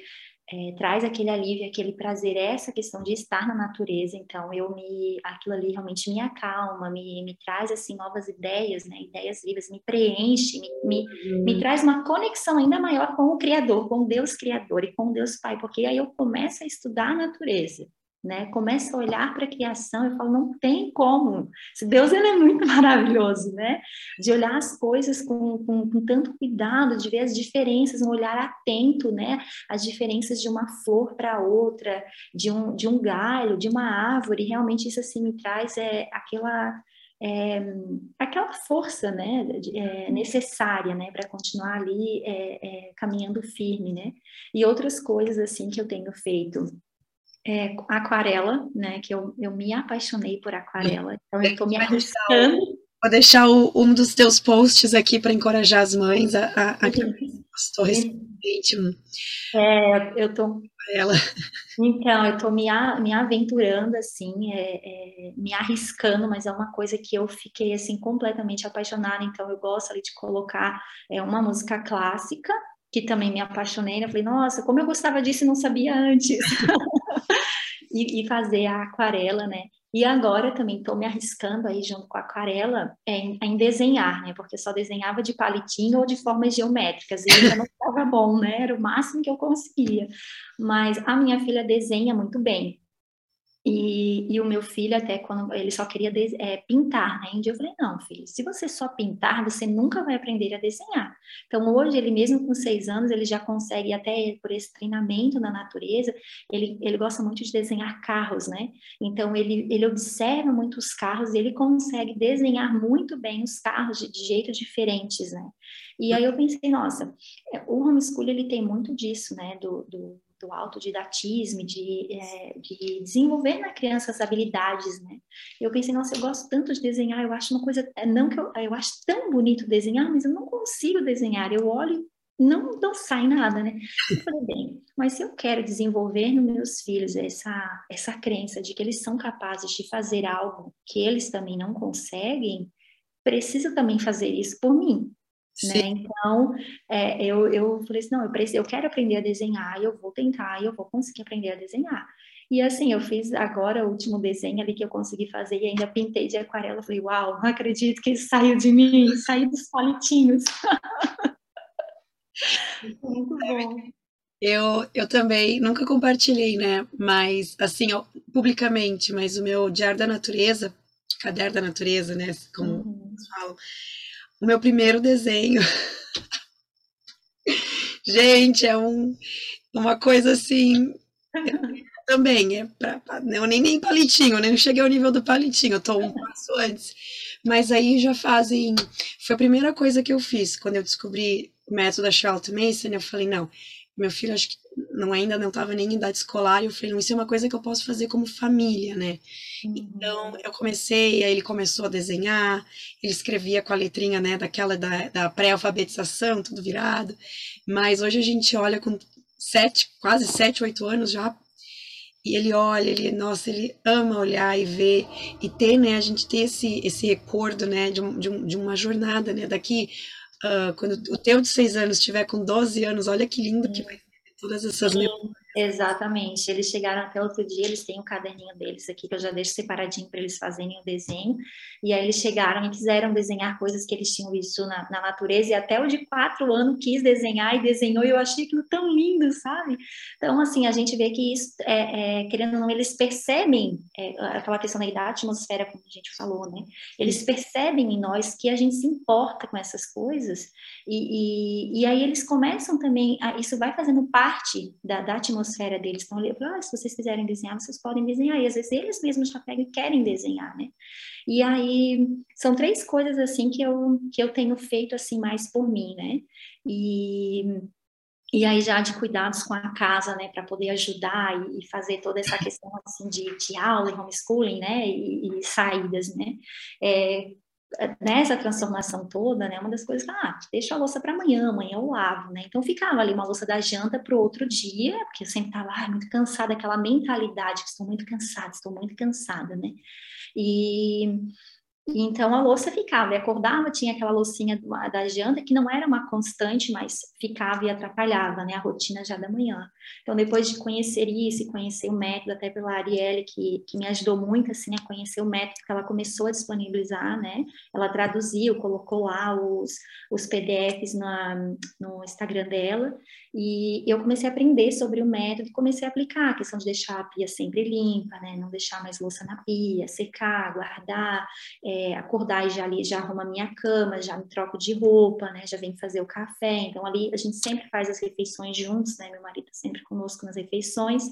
é, traz aquele alívio, aquele prazer, é essa questão de estar na natureza. Então, eu me, aquilo ali realmente me acalma, me, me traz assim novas ideias, né? Ideias vivas, me preenche, me, me, me uhum. traz uma conexão ainda maior com o Criador, com Deus Criador e com Deus Pai, porque aí eu começo a estudar a natureza né? Começa a olhar para a criação e fala, não tem como. Deus ele é muito maravilhoso, né? De olhar as coisas com, com, com, tanto cuidado, de ver as diferenças, um olhar atento, né? As diferenças de uma flor para outra, de um, de um galho, de uma árvore. Realmente isso assim me traz é, aquela é, aquela força né, é, necessária né, para continuar ali é, é, caminhando firme. Né? E outras coisas assim que eu tenho feito é, aquarela, né? Que eu, eu me apaixonei por aquarela. Então eu estou me arriscando. Vou deixar o, um dos teus posts aqui para encorajar as mães a, a, a postou recentemente. É, eu tô. Ela. Então, eu tô me, me aventurando, assim, é, é, me arriscando, mas é uma coisa que eu fiquei, assim, completamente apaixonada. Então, eu gosto ali de colocar é, uma música clássica, que também me apaixonei. Eu falei, nossa, como eu gostava disso e não sabia antes. e, e, fazer a aquarela, né? E agora também estou me arriscando aí junto com a aquarela em, em, desenhar, né? Porque só desenhava de palitinho ou de formas geométricas e ainda não estava bom, né? Era o máximo que eu conseguia. Mas a minha filha desenha muito bem. E, e, o meu filho, até quando ele só queria é, pintar, né? Um eu falei: não, filho, se você só pintar, você nunca vai aprender a desenhar. Então, hoje, ele mesmo com seis anos, ele já consegue, até por esse treinamento na natureza, ele, ele gosta muito de desenhar carros, né? Então, ele, ele observa muito os carros e ele consegue desenhar muito bem os carros de, de jeitos diferentes, né? E aí eu pensei: nossa, é, o homeschool, ele tem muito disso, né? do, do do autodidatismo, de, é, de desenvolver na criança as habilidades, né? Eu pensei, nossa, eu gosto tanto de desenhar, eu acho uma coisa, é, não que eu, eu acho tão bonito desenhar, mas eu não consigo desenhar, eu olho não, não sai nada, né? Eu falei, bem, mas se eu quero desenvolver nos meus filhos essa, essa crença de que eles são capazes de fazer algo que eles também não conseguem, preciso também fazer isso por mim. Né? Então, é, eu, eu falei assim, não, eu, preciso, eu quero aprender a desenhar, eu vou tentar, eu vou conseguir aprender a desenhar. E assim, eu fiz agora o último desenho ali que eu consegui fazer e ainda pintei de aquarela. Falei, uau, não acredito que isso saiu de mim, saiu dos palitinhos. Muito bom. Eu, eu também nunca compartilhei, né? Mas, assim, eu, publicamente, mas o meu Diário da Natureza, Caderno da Natureza, né? Como uhum. falam, o meu primeiro desenho. Gente, é um, uma coisa assim. também, é pra, eu nem, nem palitinho, nem cheguei ao nível do palitinho, eu tô um passo antes. Mas aí já fazem. Foi a primeira coisa que eu fiz quando eu descobri o método da Charlotte Mason. Eu falei, não, meu filho acho que não ainda não estava nem em idade escolar. E eu falei, não, isso é uma coisa que eu posso fazer como família, né? Uhum. Então eu comecei, aí ele começou a desenhar, ele escrevia com a letrinha, né, daquela da, da pré-alfabetização, tudo virado. Mas hoje a gente olha com sete, quase sete, oito anos já e ele olha, ele, nossa, ele ama olhar e ver e ter, né, a gente ter esse, esse recordo, né, de, um, de, um, de uma jornada, né, daqui, uh, quando o teu de seis anos estiver com 12 anos, olha que lindo que vai ser todas essas memórias Exatamente. Eles chegaram até outro dia, eles têm o um caderninho deles aqui, que eu já deixo separadinho para eles fazerem o desenho. E aí eles chegaram e quiseram desenhar coisas que eles tinham visto na, na natureza, e até o de quatro anos quis desenhar e desenhou, e eu achei aquilo tão lindo, sabe? Então, assim, a gente vê que isso, é, é, querendo ou não, eles percebem é, aquela questão da atmosfera, como a gente falou, né? Eles percebem em nós que a gente se importa com essas coisas, e, e, e aí eles começam também, a, isso vai fazendo parte da, da atmosfera deles. Então, eu falo, ah, se vocês quiserem desenhar, vocês podem desenhar. E às vezes eles mesmos já pegam e querem desenhar, né? E aí, são três coisas, assim, que eu, que eu tenho feito, assim, mais por mim, né? E, e aí já de cuidados com a casa, né, para poder ajudar e, e, fazer toda essa questão, assim, de, de aula e homeschooling, né, e, e saídas, né? É, nessa transformação toda, né, uma das coisas, ah, deixa a louça para amanhã, amanhã eu lavo, né? Então ficava ali uma louça da janta para o outro dia, porque eu sempre estava ah, muito cansada, aquela mentalidade que estou muito cansada, estou muito cansada, né? E então a louça ficava, e acordava, tinha aquela loucinha da janta que não era uma constante, mas ficava e atrapalhava, né, a rotina já da manhã. Então depois de conhecer isso e conhecer o método, até pela Arielle, que, que me ajudou muito, assim, a conhecer o método que ela começou a disponibilizar, né, ela traduziu, colocou lá os, os PDFs na, no Instagram dela, e eu comecei a aprender sobre o método e comecei a aplicar a questão de deixar a pia sempre limpa, né? Não deixar mais louça na pia, secar, guardar, é, acordar e já ali já arrumo a minha cama, já me troco de roupa, né? Já venho fazer o café. Então ali a gente sempre faz as refeições juntos, né? Meu marido sempre conosco nas refeições.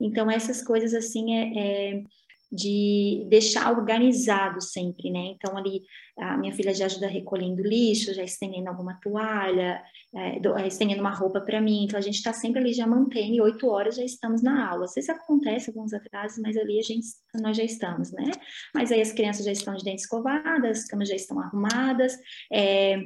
Então essas coisas assim é, é de deixar organizado sempre, né? Então, ali, a minha filha já ajuda recolhendo lixo, já estendendo alguma toalha, é, é estendendo uma roupa para mim. Então, a gente está sempre ali já mantendo, e oito horas já estamos na aula. Às vezes acontece alguns atrasos, mas ali a gente, nós já estamos, né? Mas aí as crianças já estão de dentes escovadas, as camas já estão arrumadas, é,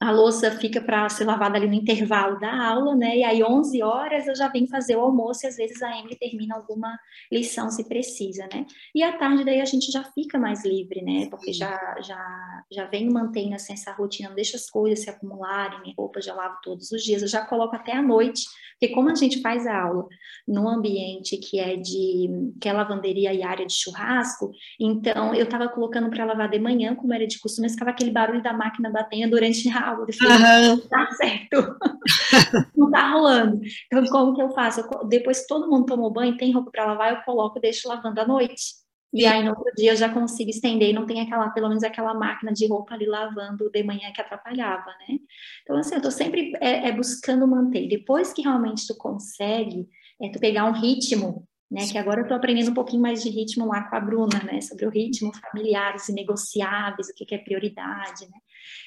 a louça fica para ser lavada ali no intervalo da aula, né? E aí 11 horas eu já venho fazer o almoço e às vezes a Emily termina alguma lição se precisa, né? E à tarde daí a gente já fica mais livre, né? Porque já já já venho mantendo assim, essa rotina, não deixa as coisas se acumularem, minha roupa já lavo todos os dias, eu já coloco até à noite, porque como a gente faz a aula num ambiente que é de que é lavanderia e área de churrasco, então eu estava colocando para lavar de manhã, como era de costume, mas ficava aquele barulho da máquina batendo durante a aula. Eu falei, uhum. tá certo, não tá rolando. Então, como que eu faço? Eu, depois que todo mundo tomou banho, tem roupa para lavar, eu coloco e deixo lavando à noite. E aí, no outro dia, eu já consigo estender e não tem aquela, pelo menos aquela máquina de roupa ali lavando de manhã que atrapalhava, né? Então, assim, eu tô sempre é, é buscando manter. Depois que realmente tu consegue, é tu pegar um ritmo, né? Que agora eu tô aprendendo um pouquinho mais de ritmo lá com a Bruna, né? Sobre o ritmo familiar, os negociáveis, o que, que é prioridade, né?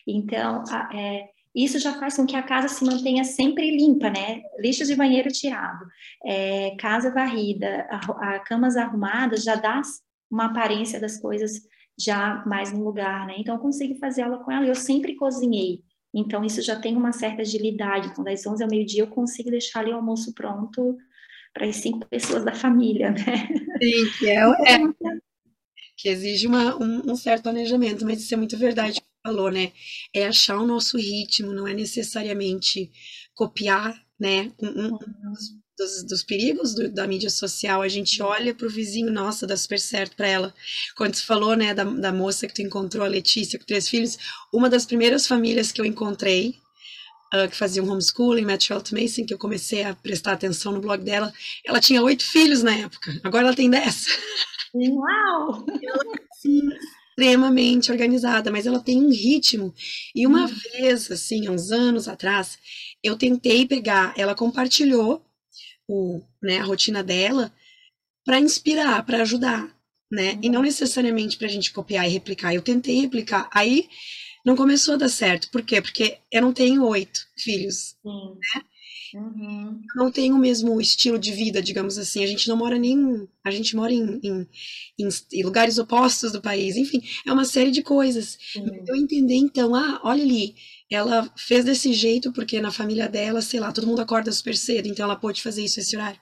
Então, a, é, isso já faz com que a casa se mantenha sempre limpa, né? Lixo de banheiro tirado, é, casa varrida, a, a, camas arrumadas, já dá uma aparência das coisas já mais no lugar, né? Então, eu consigo fazer aula com ela. Eu sempre cozinhei, então isso já tem uma certa agilidade. Então, das 11 ao meio-dia, eu consigo deixar ali o almoço pronto para as cinco pessoas da família, né? Sim, que é, é que exige uma, um, um, certo planejamento, mas isso é muito verdade que falou, né? É achar o nosso ritmo, não é necessariamente copiar, né? Um, um dos, dos, perigos do, da mídia social, a gente olha para o vizinho, nossa, dá super certo para ela. Quando você falou, né, da, da moça que tu encontrou, a Letícia, com três filhos, uma das primeiras famílias que eu encontrei, uh, que fazia um homeschooling, Matt Charlotte Mason, que eu comecei a prestar atenção no blog dela, ela tinha oito filhos na época, agora ela tem dez. Uau! Ela, assim, extremamente organizada, mas ela tem um ritmo. E uma hum. vez, assim, há uns anos atrás, eu tentei pegar, ela compartilhou o, né, a rotina dela para inspirar, para ajudar, né? E não uhum. necessariamente para a gente copiar e replicar. Eu tentei replicar. Aí não começou a dar certo. Por quê? Porque eu não tenho oito filhos, Sim. né? Uhum. Não tem o mesmo estilo de vida, digamos assim. A gente não mora nem. A gente mora em, em, em, lugares opostos do país. Enfim, é uma série de coisas. Uhum. Eu entender, então, ah, olha ali, ela fez desse jeito porque na família dela, sei lá, todo mundo acorda super cedo, então ela pôde fazer isso esse horário.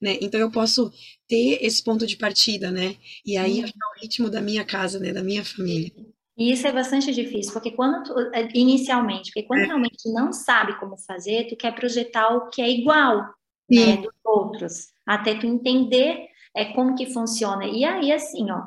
Né? Então eu posso ter esse ponto de partida, né? E aí uhum. o ritmo da minha casa, né? Da minha família. E isso é bastante difícil, porque quando tu, é, inicialmente, porque quando é. realmente não sabe como fazer, tu quer projetar o que é igual né, dos outros, até tu entender é, como que funciona. E aí, assim, ó,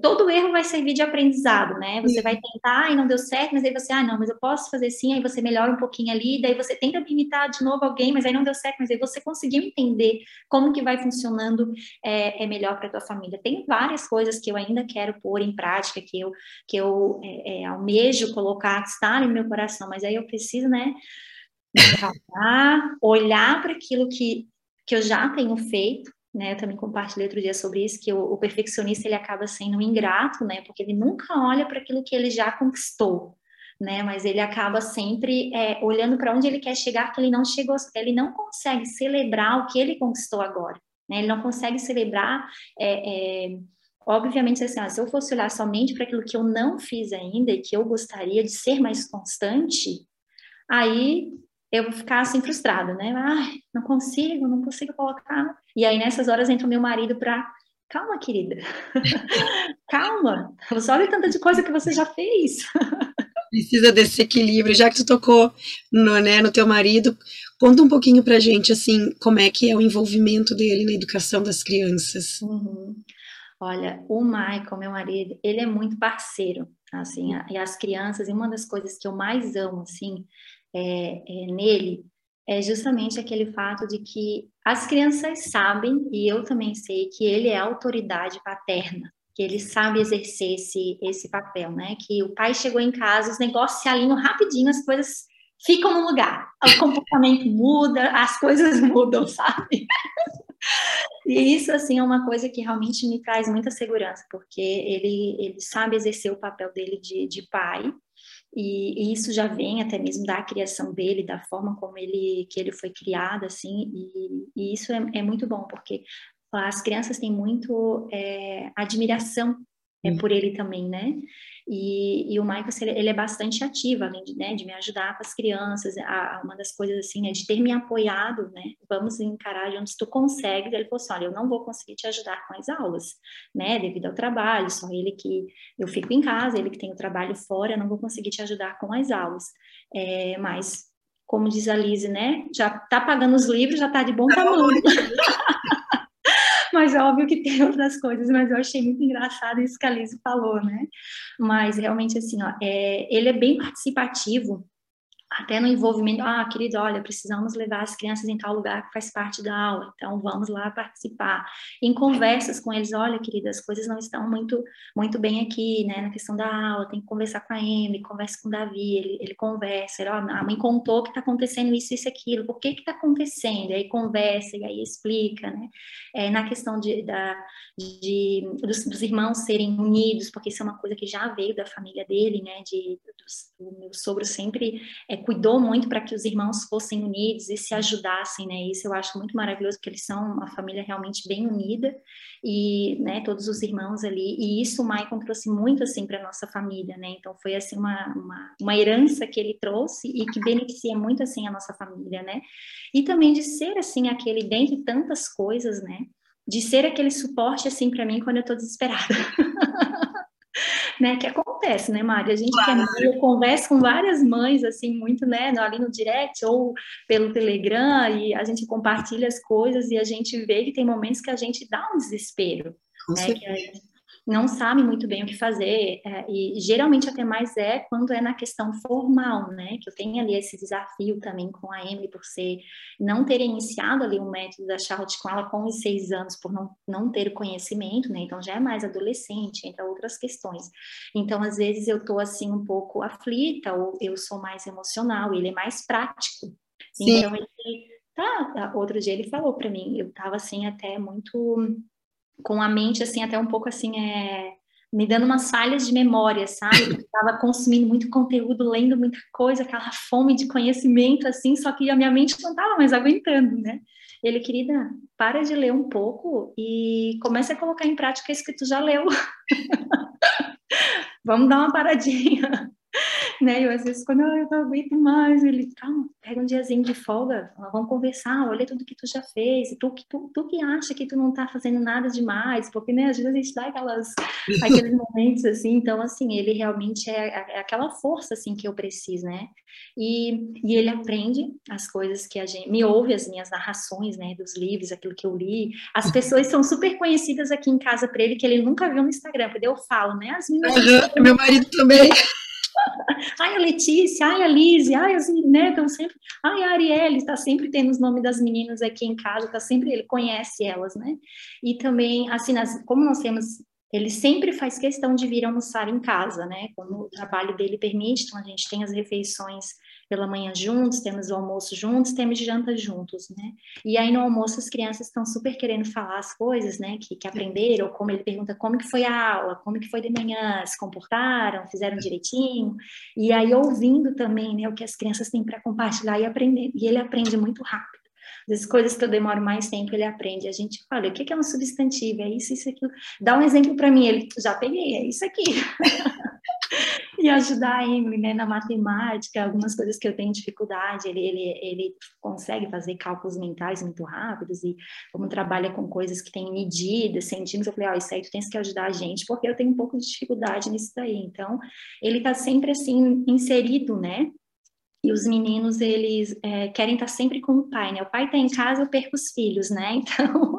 todo erro vai servir de aprendizado, né? Você vai tentar e não deu certo, mas aí você, ah, não, mas eu posso fazer sim, aí você melhora um pouquinho ali, daí você tenta imitar de novo alguém, mas aí não deu certo, mas aí você conseguiu entender como que vai funcionando é, é melhor para tua família. Tem várias coisas que eu ainda quero pôr em prática, que eu, que eu é, é, almejo colocar, que está no meu coração, mas aí eu preciso, né, olhar para aquilo que, que eu já tenho feito, né, eu também compartilhei outro dia sobre isso, que o, o perfeccionista ele acaba sendo um ingrato, né, porque ele nunca olha para aquilo que ele já conquistou, né, mas ele acaba sempre é, olhando para onde ele quer chegar, que ele não chegou, ele não consegue celebrar o que ele conquistou agora, né, ele não consegue celebrar, é, é, obviamente, assim, ó, se eu fosse olhar somente para aquilo que eu não fiz ainda e que eu gostaria de ser mais constante, aí eu vou ficar assim frustrada, né? Ai, não consigo, não consigo colocar. E aí nessas horas entra o meu marido para calma, querida. calma. Você olha tanta de coisa que você já fez. Precisa desse equilíbrio. Já que tu tocou no, né, no teu marido, conta um pouquinho pra gente assim, como é que é o envolvimento dele na educação das crianças. Uhum. Olha, o Michael, meu marido, ele é muito parceiro, assim, e as crianças, e uma das coisas que eu mais amo, assim, é, é, nele é justamente aquele fato de que as crianças sabem, e eu também sei, que ele é autoridade paterna, que ele sabe exercer esse, esse papel, né? Que o pai chegou em casa, os negócios se alinham rapidinho, as coisas ficam no lugar, o comportamento muda, as coisas mudam, sabe? E isso, assim, é uma coisa que realmente me traz muita segurança, porque ele, ele sabe exercer o papel dele de, de pai, e, e, isso já vem até mesmo da criação dele, da forma como ele que ele foi criado, assim, e, e isso é, é, muito bom, porque as crianças têm muito é, admiração é, por ele também, né? E, e, o Michael, ele é bastante ativo, além de, né, de me ajudar com as crianças. A, a uma das coisas, assim, é de ter me apoiado, né? Vamos encarar de onde tu consegues. Ele falou assim, olha, eu não vou conseguir te ajudar com as aulas, né? Devido ao trabalho, só ele que... Eu fico em casa, ele que tem o trabalho fora, eu não vou conseguir te ajudar com as aulas. É, mas, como diz a Lise, né? Já tá pagando os livros, já tá de bom tamanho. mas é óbvio que tem outras coisas, mas eu achei muito engraçado isso que a Liz falou, né? Mas realmente, assim, ó, é, ele é bem participativo, até no envolvimento, ah, querido, olha, precisamos levar as crianças em tal lugar que faz parte da aula, então vamos lá participar. Em conversas com eles, olha, querida, as coisas não estão muito muito bem aqui, né, na questão da aula, tem que conversar com a Emily, conversa com o Davi, ele, ele conversa, ele, ó, a mãe contou que está acontecendo isso, isso, aquilo, por que que está acontecendo? E aí conversa, e aí explica, né, é, na questão de, da, de dos, dos, irmãos serem unidos, porque isso é uma coisa que já veio da família dele, né, de, dos, o meu sogro sempre é, cuidou muito para que os irmãos fossem unidos e se ajudassem, né? Isso eu acho muito maravilhoso, porque eles são uma família realmente bem unida e, né, todos os irmãos ali. E isso o Maicon trouxe muito, assim, para nossa família, né? Então foi, assim, uma, uma, uma herança que ele trouxe e que beneficia muito, assim, a nossa família, né? E também de ser, assim, aquele, dentre tantas coisas, né? De ser aquele suporte, assim, para mim quando eu estou desesperada. né, que acontece, né, Mari? A gente claro. que é mãe, conversa com várias mães, assim, muito, né, ali no direct ou pelo Telegram, e a gente compartilha as coisas e a gente vê que tem momentos que a gente dá um desespero, com né, que a gente não sabe muito bem o que fazer, é, e geralmente até mais é quando é na questão formal, né? Que eu tenho ali esse desafio também com a Emily por ser, não ter iniciado ali o método da Charlotte com ela com os seis anos, por não, não ter conhecimento, né? Então já é mais adolescente, entre outras questões. Então, às vezes eu tô assim um pouco aflita, ou eu sou mais emocional, ele é mais prático. Sim. Então, ele, tá, outro dia ele falou para mim, eu tava assim até muito com a mente assim até um pouco assim é me dando umas falhas de memória, sabe? Estava consumindo muito conteúdo, lendo muita coisa, aquela fome de conhecimento assim, só que a minha mente não estava mais aguentando, né? Ele, querida, para de ler um pouco e comece a colocar em prática isso que tu já leu. Vamos dar uma paradinha né? Eu, às vezes, quando eu não aguento mais, ele, calma, pega um diazinho de folga, vamos conversar, olha tudo que tu já fez, e tu, tu, tu que acha que tu não tá fazendo nada demais, porque, né, às vezes a gente dá aquelas, aqueles momentos, assim, então, assim, ele realmente é, é aquela força, assim, que eu preciso, né? E, e ele aprende as coisas que a gente, me ouve as minhas narrações, né, dos livros, aquilo que eu li, as pessoas são super conhecidas aqui em casa para ele, que ele nunca viu no Instagram, porque eu falo, né, as meninas... Uhum, meu marido também... ai, a Letícia, ai, a Lise, ai, as né, estão sempre, ai, a Arielle, está sempre tendo os nomes das meninas aqui em casa, tá sempre, ele conhece elas, né? E também, assim, nas, como nós temos ele sempre faz questão de vir almoçar em casa, né? Como o trabalho dele permite, então a gente tem as refeições pela manhã juntos, temos o almoço juntos, temos janta juntos, né? E aí no almoço as crianças estão super querendo falar as coisas, né, que, que aprenderam, como ele pergunta como que foi a aula, como que foi de manhã, se comportaram, fizeram direitinho, e aí ouvindo também, né, o que as crianças têm para compartilhar e aprender, e ele aprende muito rápido. As coisas que eu demoro mais tempo, ele aprende. A gente fala, o que é um substantivo? É isso, isso, aquilo. Dá um exemplo para mim. Ele, já peguei, é isso aqui. e ajudar a Emily né, na matemática, algumas coisas que eu tenho dificuldade, ele, ele, ele consegue fazer cálculos mentais muito rápidos e como trabalha com coisas que têm medidas, centímetros, eu falei, ó, oh, isso aí tu tens que ajudar a gente, porque eu tenho um pouco de dificuldade nisso daí. Então, ele está sempre assim, inserido, né, e os meninos eles é, querem estar sempre com o pai, né? O pai está em casa, eu perco os filhos, né? Então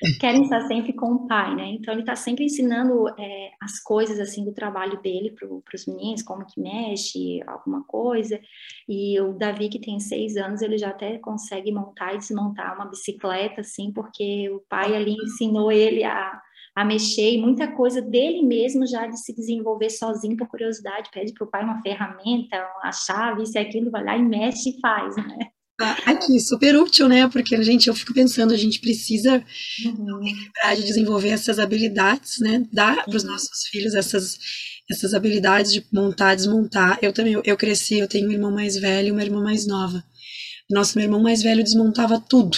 querem estar sempre com o pai, né? Então ele está sempre ensinando é, as coisas assim do trabalho dele para os meninos, como que mexe, alguma coisa. E o Davi que tem seis anos, ele já até consegue montar e desmontar uma bicicleta, assim, porque o pai ali ensinou ele a a mexer e muita coisa dele mesmo já de se desenvolver sozinho por curiosidade, pede para o pai uma ferramenta, uma chave, isso e aquilo, vai lá e mexe e faz, né? Ah, aqui, super útil, né? Porque, gente, eu fico pensando, a gente precisa uhum. de desenvolver essas habilidades, né? Dar para os nossos filhos essas, essas habilidades de montar, desmontar. Eu também, eu cresci, eu tenho um irmão mais velho e uma irmã mais nova. Nosso meu irmão mais velho desmontava tudo.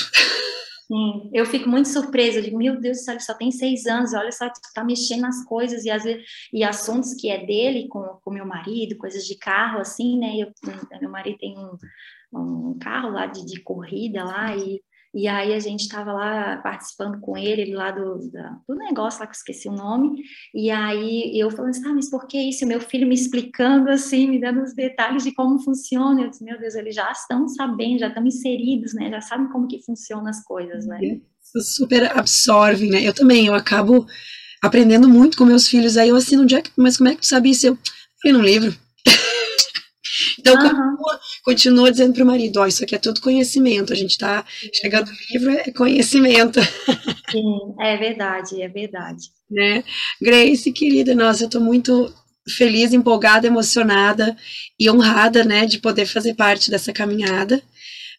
Sim, eu fico muito surpresa, eu digo, meu Deus do céu, ele só tem seis anos, olha só, tá mexendo nas coisas e, vezes, e assuntos que é dele com, com meu marido, coisas de carro, assim, né, eu, meu marido tem um, um carro lá de, de corrida lá e e aí a gente estava lá participando com ele, ele lá do, da, do negócio lá que eu esqueci o nome. E aí eu falando assim, ah, mas por que isso? Meu filho me explicando assim, me dando os detalhes de como funciona. Eu disse, meu Deus, eles já estão sabendo, já estão inseridos, né? Já sabem como que funcionam as coisas, né? Super absorvem, né? Eu também, eu acabo aprendendo muito com meus filhos. Aí eu assino, Jack, mas como é que tu sabe isso? Eu fui num livro. Então, uhum. continua, continua, dizendo para o marido: ó, isso aqui é tudo conhecimento, a gente está chegando no livro, é conhecimento. Sim, é verdade, é verdade. Né? Grace, querida, nossa, eu estou muito feliz, empolgada, emocionada e honrada, né, de poder fazer parte dessa caminhada.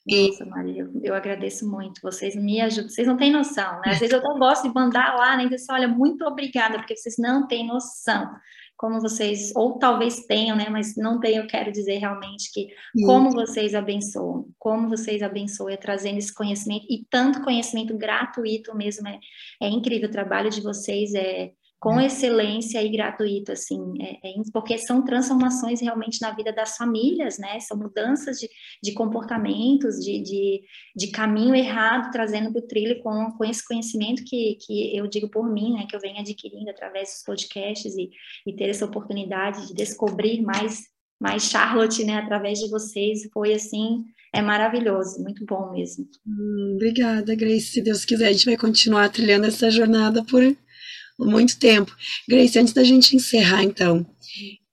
Nossa, Maria, eu agradeço muito. Vocês me ajudam, vocês não têm noção, né? Às vezes eu não gosto de mandar lá, né? Então, olha, muito obrigada, porque vocês não têm noção como vocês, ou talvez tenham, né, mas não tenho, eu quero dizer realmente que Sim. como vocês abençoam, como vocês abençoam, é trazendo esse conhecimento, e tanto conhecimento gratuito mesmo, é, é incrível o trabalho de vocês, é, com uhum. excelência e gratuito, assim, é, é, porque são transformações realmente na vida das famílias, né? São mudanças de, de comportamentos, de, de, de, caminho errado, trazendo para o trilho com, com esse conhecimento que, que eu digo por mim, né? Que eu venho adquirindo através dos podcasts e, e ter essa oportunidade de descobrir mais, mais Charlotte, né? Através de vocês, foi assim, é maravilhoso, muito bom mesmo. Hum, obrigada, Grace. Se Deus quiser, a gente vai continuar trilhando essa jornada por muito tempo. Grace, antes da gente encerrar, então,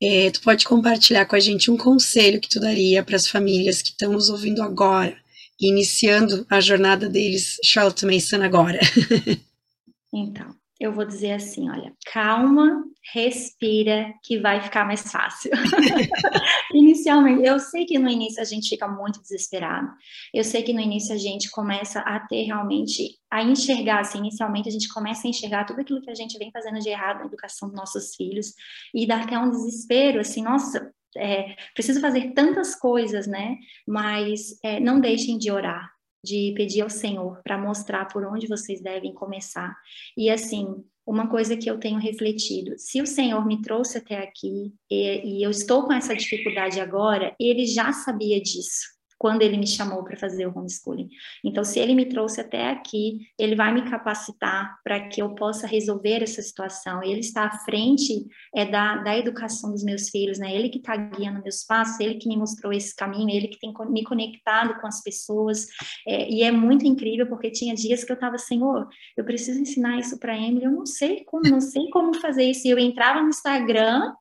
é, tu pode compartilhar com a gente um conselho que tu daria para as famílias que estão nos ouvindo agora, iniciando a jornada deles, Charlotte Mason agora. então, eu vou dizer assim, olha, calma, respira, que vai ficar mais fácil. Inicialmente, eu sei que no início a gente fica muito desesperado. Eu sei que no início a gente começa a ter realmente a enxergar, assim, inicialmente a gente começa a enxergar tudo aquilo que a gente vem fazendo de errado na educação dos nossos filhos e dá até um desespero, assim, nossa, é, preciso fazer tantas coisas, né? Mas é, não deixem de orar, de pedir ao Senhor para mostrar por onde vocês devem começar. E assim, uma coisa que eu tenho refletido: se o Senhor me trouxe até aqui e, e eu estou com essa dificuldade agora, ele já sabia disso quando ele me chamou para fazer o homeschooling. Então, se ele me trouxe até aqui, ele vai me capacitar para que eu possa resolver essa situação. Ele está à frente é da, da educação dos meus filhos, né? Ele que está guiando meus passos, ele que me mostrou esse caminho, ele que tem me conectado com as pessoas. É, e é muito incrível porque tinha dias que eu estava, Senhor, eu preciso ensinar isso para Emily, eu não sei como, não sei como fazer isso. E eu entrava no Instagram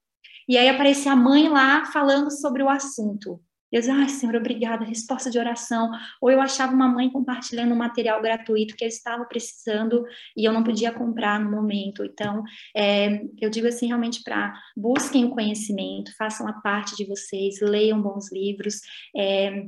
e aí aparecia a mãe lá falando sobre o assunto. Eu dizia, ai, Senhor, obrigada, resposta de oração. Ou eu achava uma mãe compartilhando um material gratuito que eu estava precisando e eu não podia comprar no momento. Então, é, eu digo assim, realmente, para busquem o conhecimento, façam a parte de vocês, leiam bons livros, é,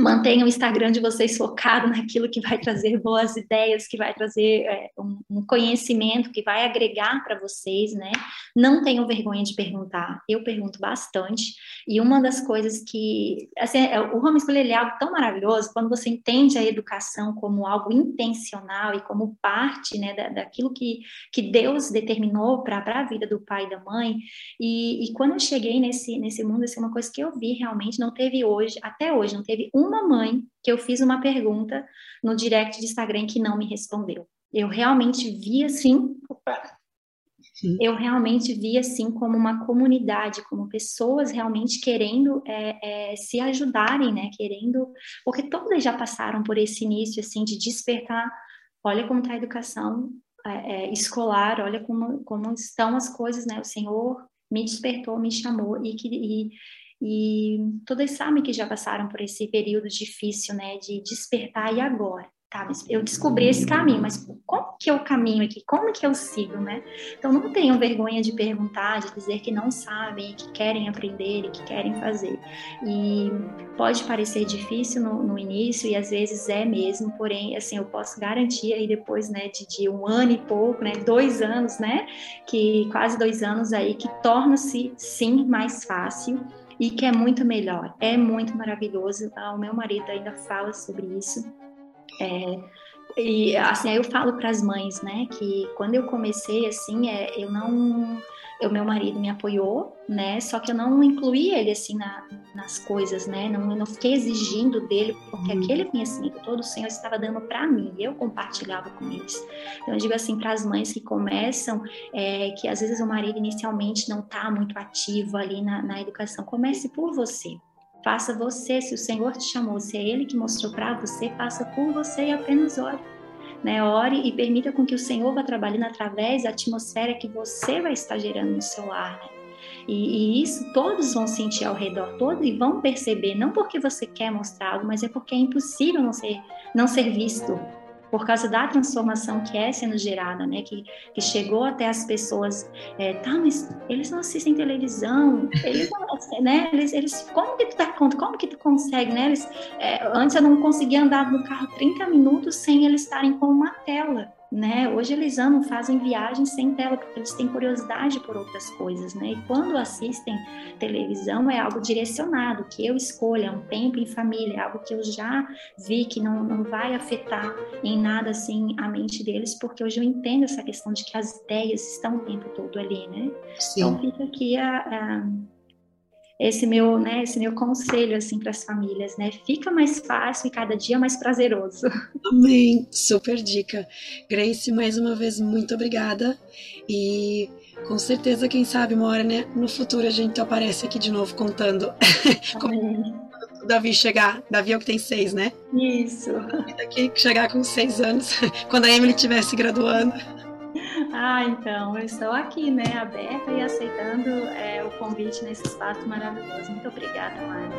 mantenham o Instagram de vocês focado naquilo que vai trazer boas ideias, que vai trazer é, um, conhecimento, que vai agregar para vocês, né? Não tenham vergonha de perguntar. Eu pergunto bastante. E uma das coisas que, assim, é, o homeschooling ele é algo tão maravilhoso quando você entende a educação como algo intencional e como parte, né, da, daquilo que, que Deus determinou para a vida do pai e da mãe. E, e quando eu cheguei nesse, nesse mundo, assim, uma coisa que eu vi realmente, não teve hoje, até hoje, não teve um uma mãe que eu fiz uma pergunta no direct de Instagram que não me respondeu. Eu realmente vi assim, eu realmente vi assim como uma comunidade, como pessoas realmente querendo é, é, se ajudarem, né? Querendo, porque todas já passaram por esse início assim de despertar. Olha como está a educação é, é, escolar, olha como, como estão as coisas, né? O Senhor me despertou, me chamou e que e, e todas sabem que já passaram por esse período difícil, né, de despertar e agora, tá? Eu descobri esse caminho, mas como que é o caminho aqui? Como que eu sigo, né? Então não tenham vergonha de perguntar, de dizer que não sabem, que querem aprender e que querem fazer. E pode parecer difícil no, no início e às vezes é mesmo, porém, assim, eu posso garantir aí depois, né, de, de um ano e pouco, né, dois anos, né, que quase dois anos aí, que torna-se sim mais fácil e que é muito melhor, é muito maravilhoso. Ah, o meu marido ainda fala sobre isso. É, e assim, eu falo para as mães, né, que quando eu comecei assim, é, eu não o meu marido me apoiou, né? Só que eu não incluí ele assim na, nas coisas, né? Não, eu não fiquei exigindo dele, porque uhum. aquele conhecimento todo o Senhor estava dando para mim, eu compartilhava com eles. Então eu digo assim para as mães que começam, é, que às vezes o marido inicialmente não está muito ativo ali na, na educação, comece por você. Faça você, se o Senhor te chamou, se é Ele que mostrou para você, faça por você e apenas ore né? Ore e permita com que o Senhor vá trabalhando através da atmosfera que você vai estar gerando no seu lar, né? E, e, isso todos vão sentir ao redor, todos e vão perceber, não porque você quer mostrar algo, mas é porque é impossível não ser, não ser visto, por causa da transformação que é sendo gerada, né? Que, que chegou até as pessoas, é, tá, mas eles não assistem televisão, eles não, né? Eles, eles, como que tu dá conta? Como que tu consegue, né? Eles, é, antes eu não conseguia andar no carro 30 minutos sem eles estarem com uma tela. Né? Hoje eles amam, fazem viagens sem tela porque eles têm curiosidade por outras coisas, né? E quando assistem televisão é algo direcionado, que eu escolha é um tempo em família, é algo que eu já vi que não, não vai afetar em nada assim a mente deles, porque hoje eu entendo essa questão de que as ideias estão o tempo todo ali, né? Sim. Então fica aqui a, a esse meu, né, esse meu conselho assim para as famílias, né? Fica mais fácil e cada dia mais prazeroso. Amém. Super dica. Grace, mais uma vez muito obrigada e com certeza, quem sabe, uma hora, né, no futuro a gente aparece aqui de novo contando como o Davi chegar. Davi é o que tem seis, né? Isso. Daqui chegar com seis anos, quando a Emily estivesse graduando. Ah, então, eu estou aqui, né, aberta e aceitando é, o convite nesse espaço maravilhoso. Muito obrigada, Mari.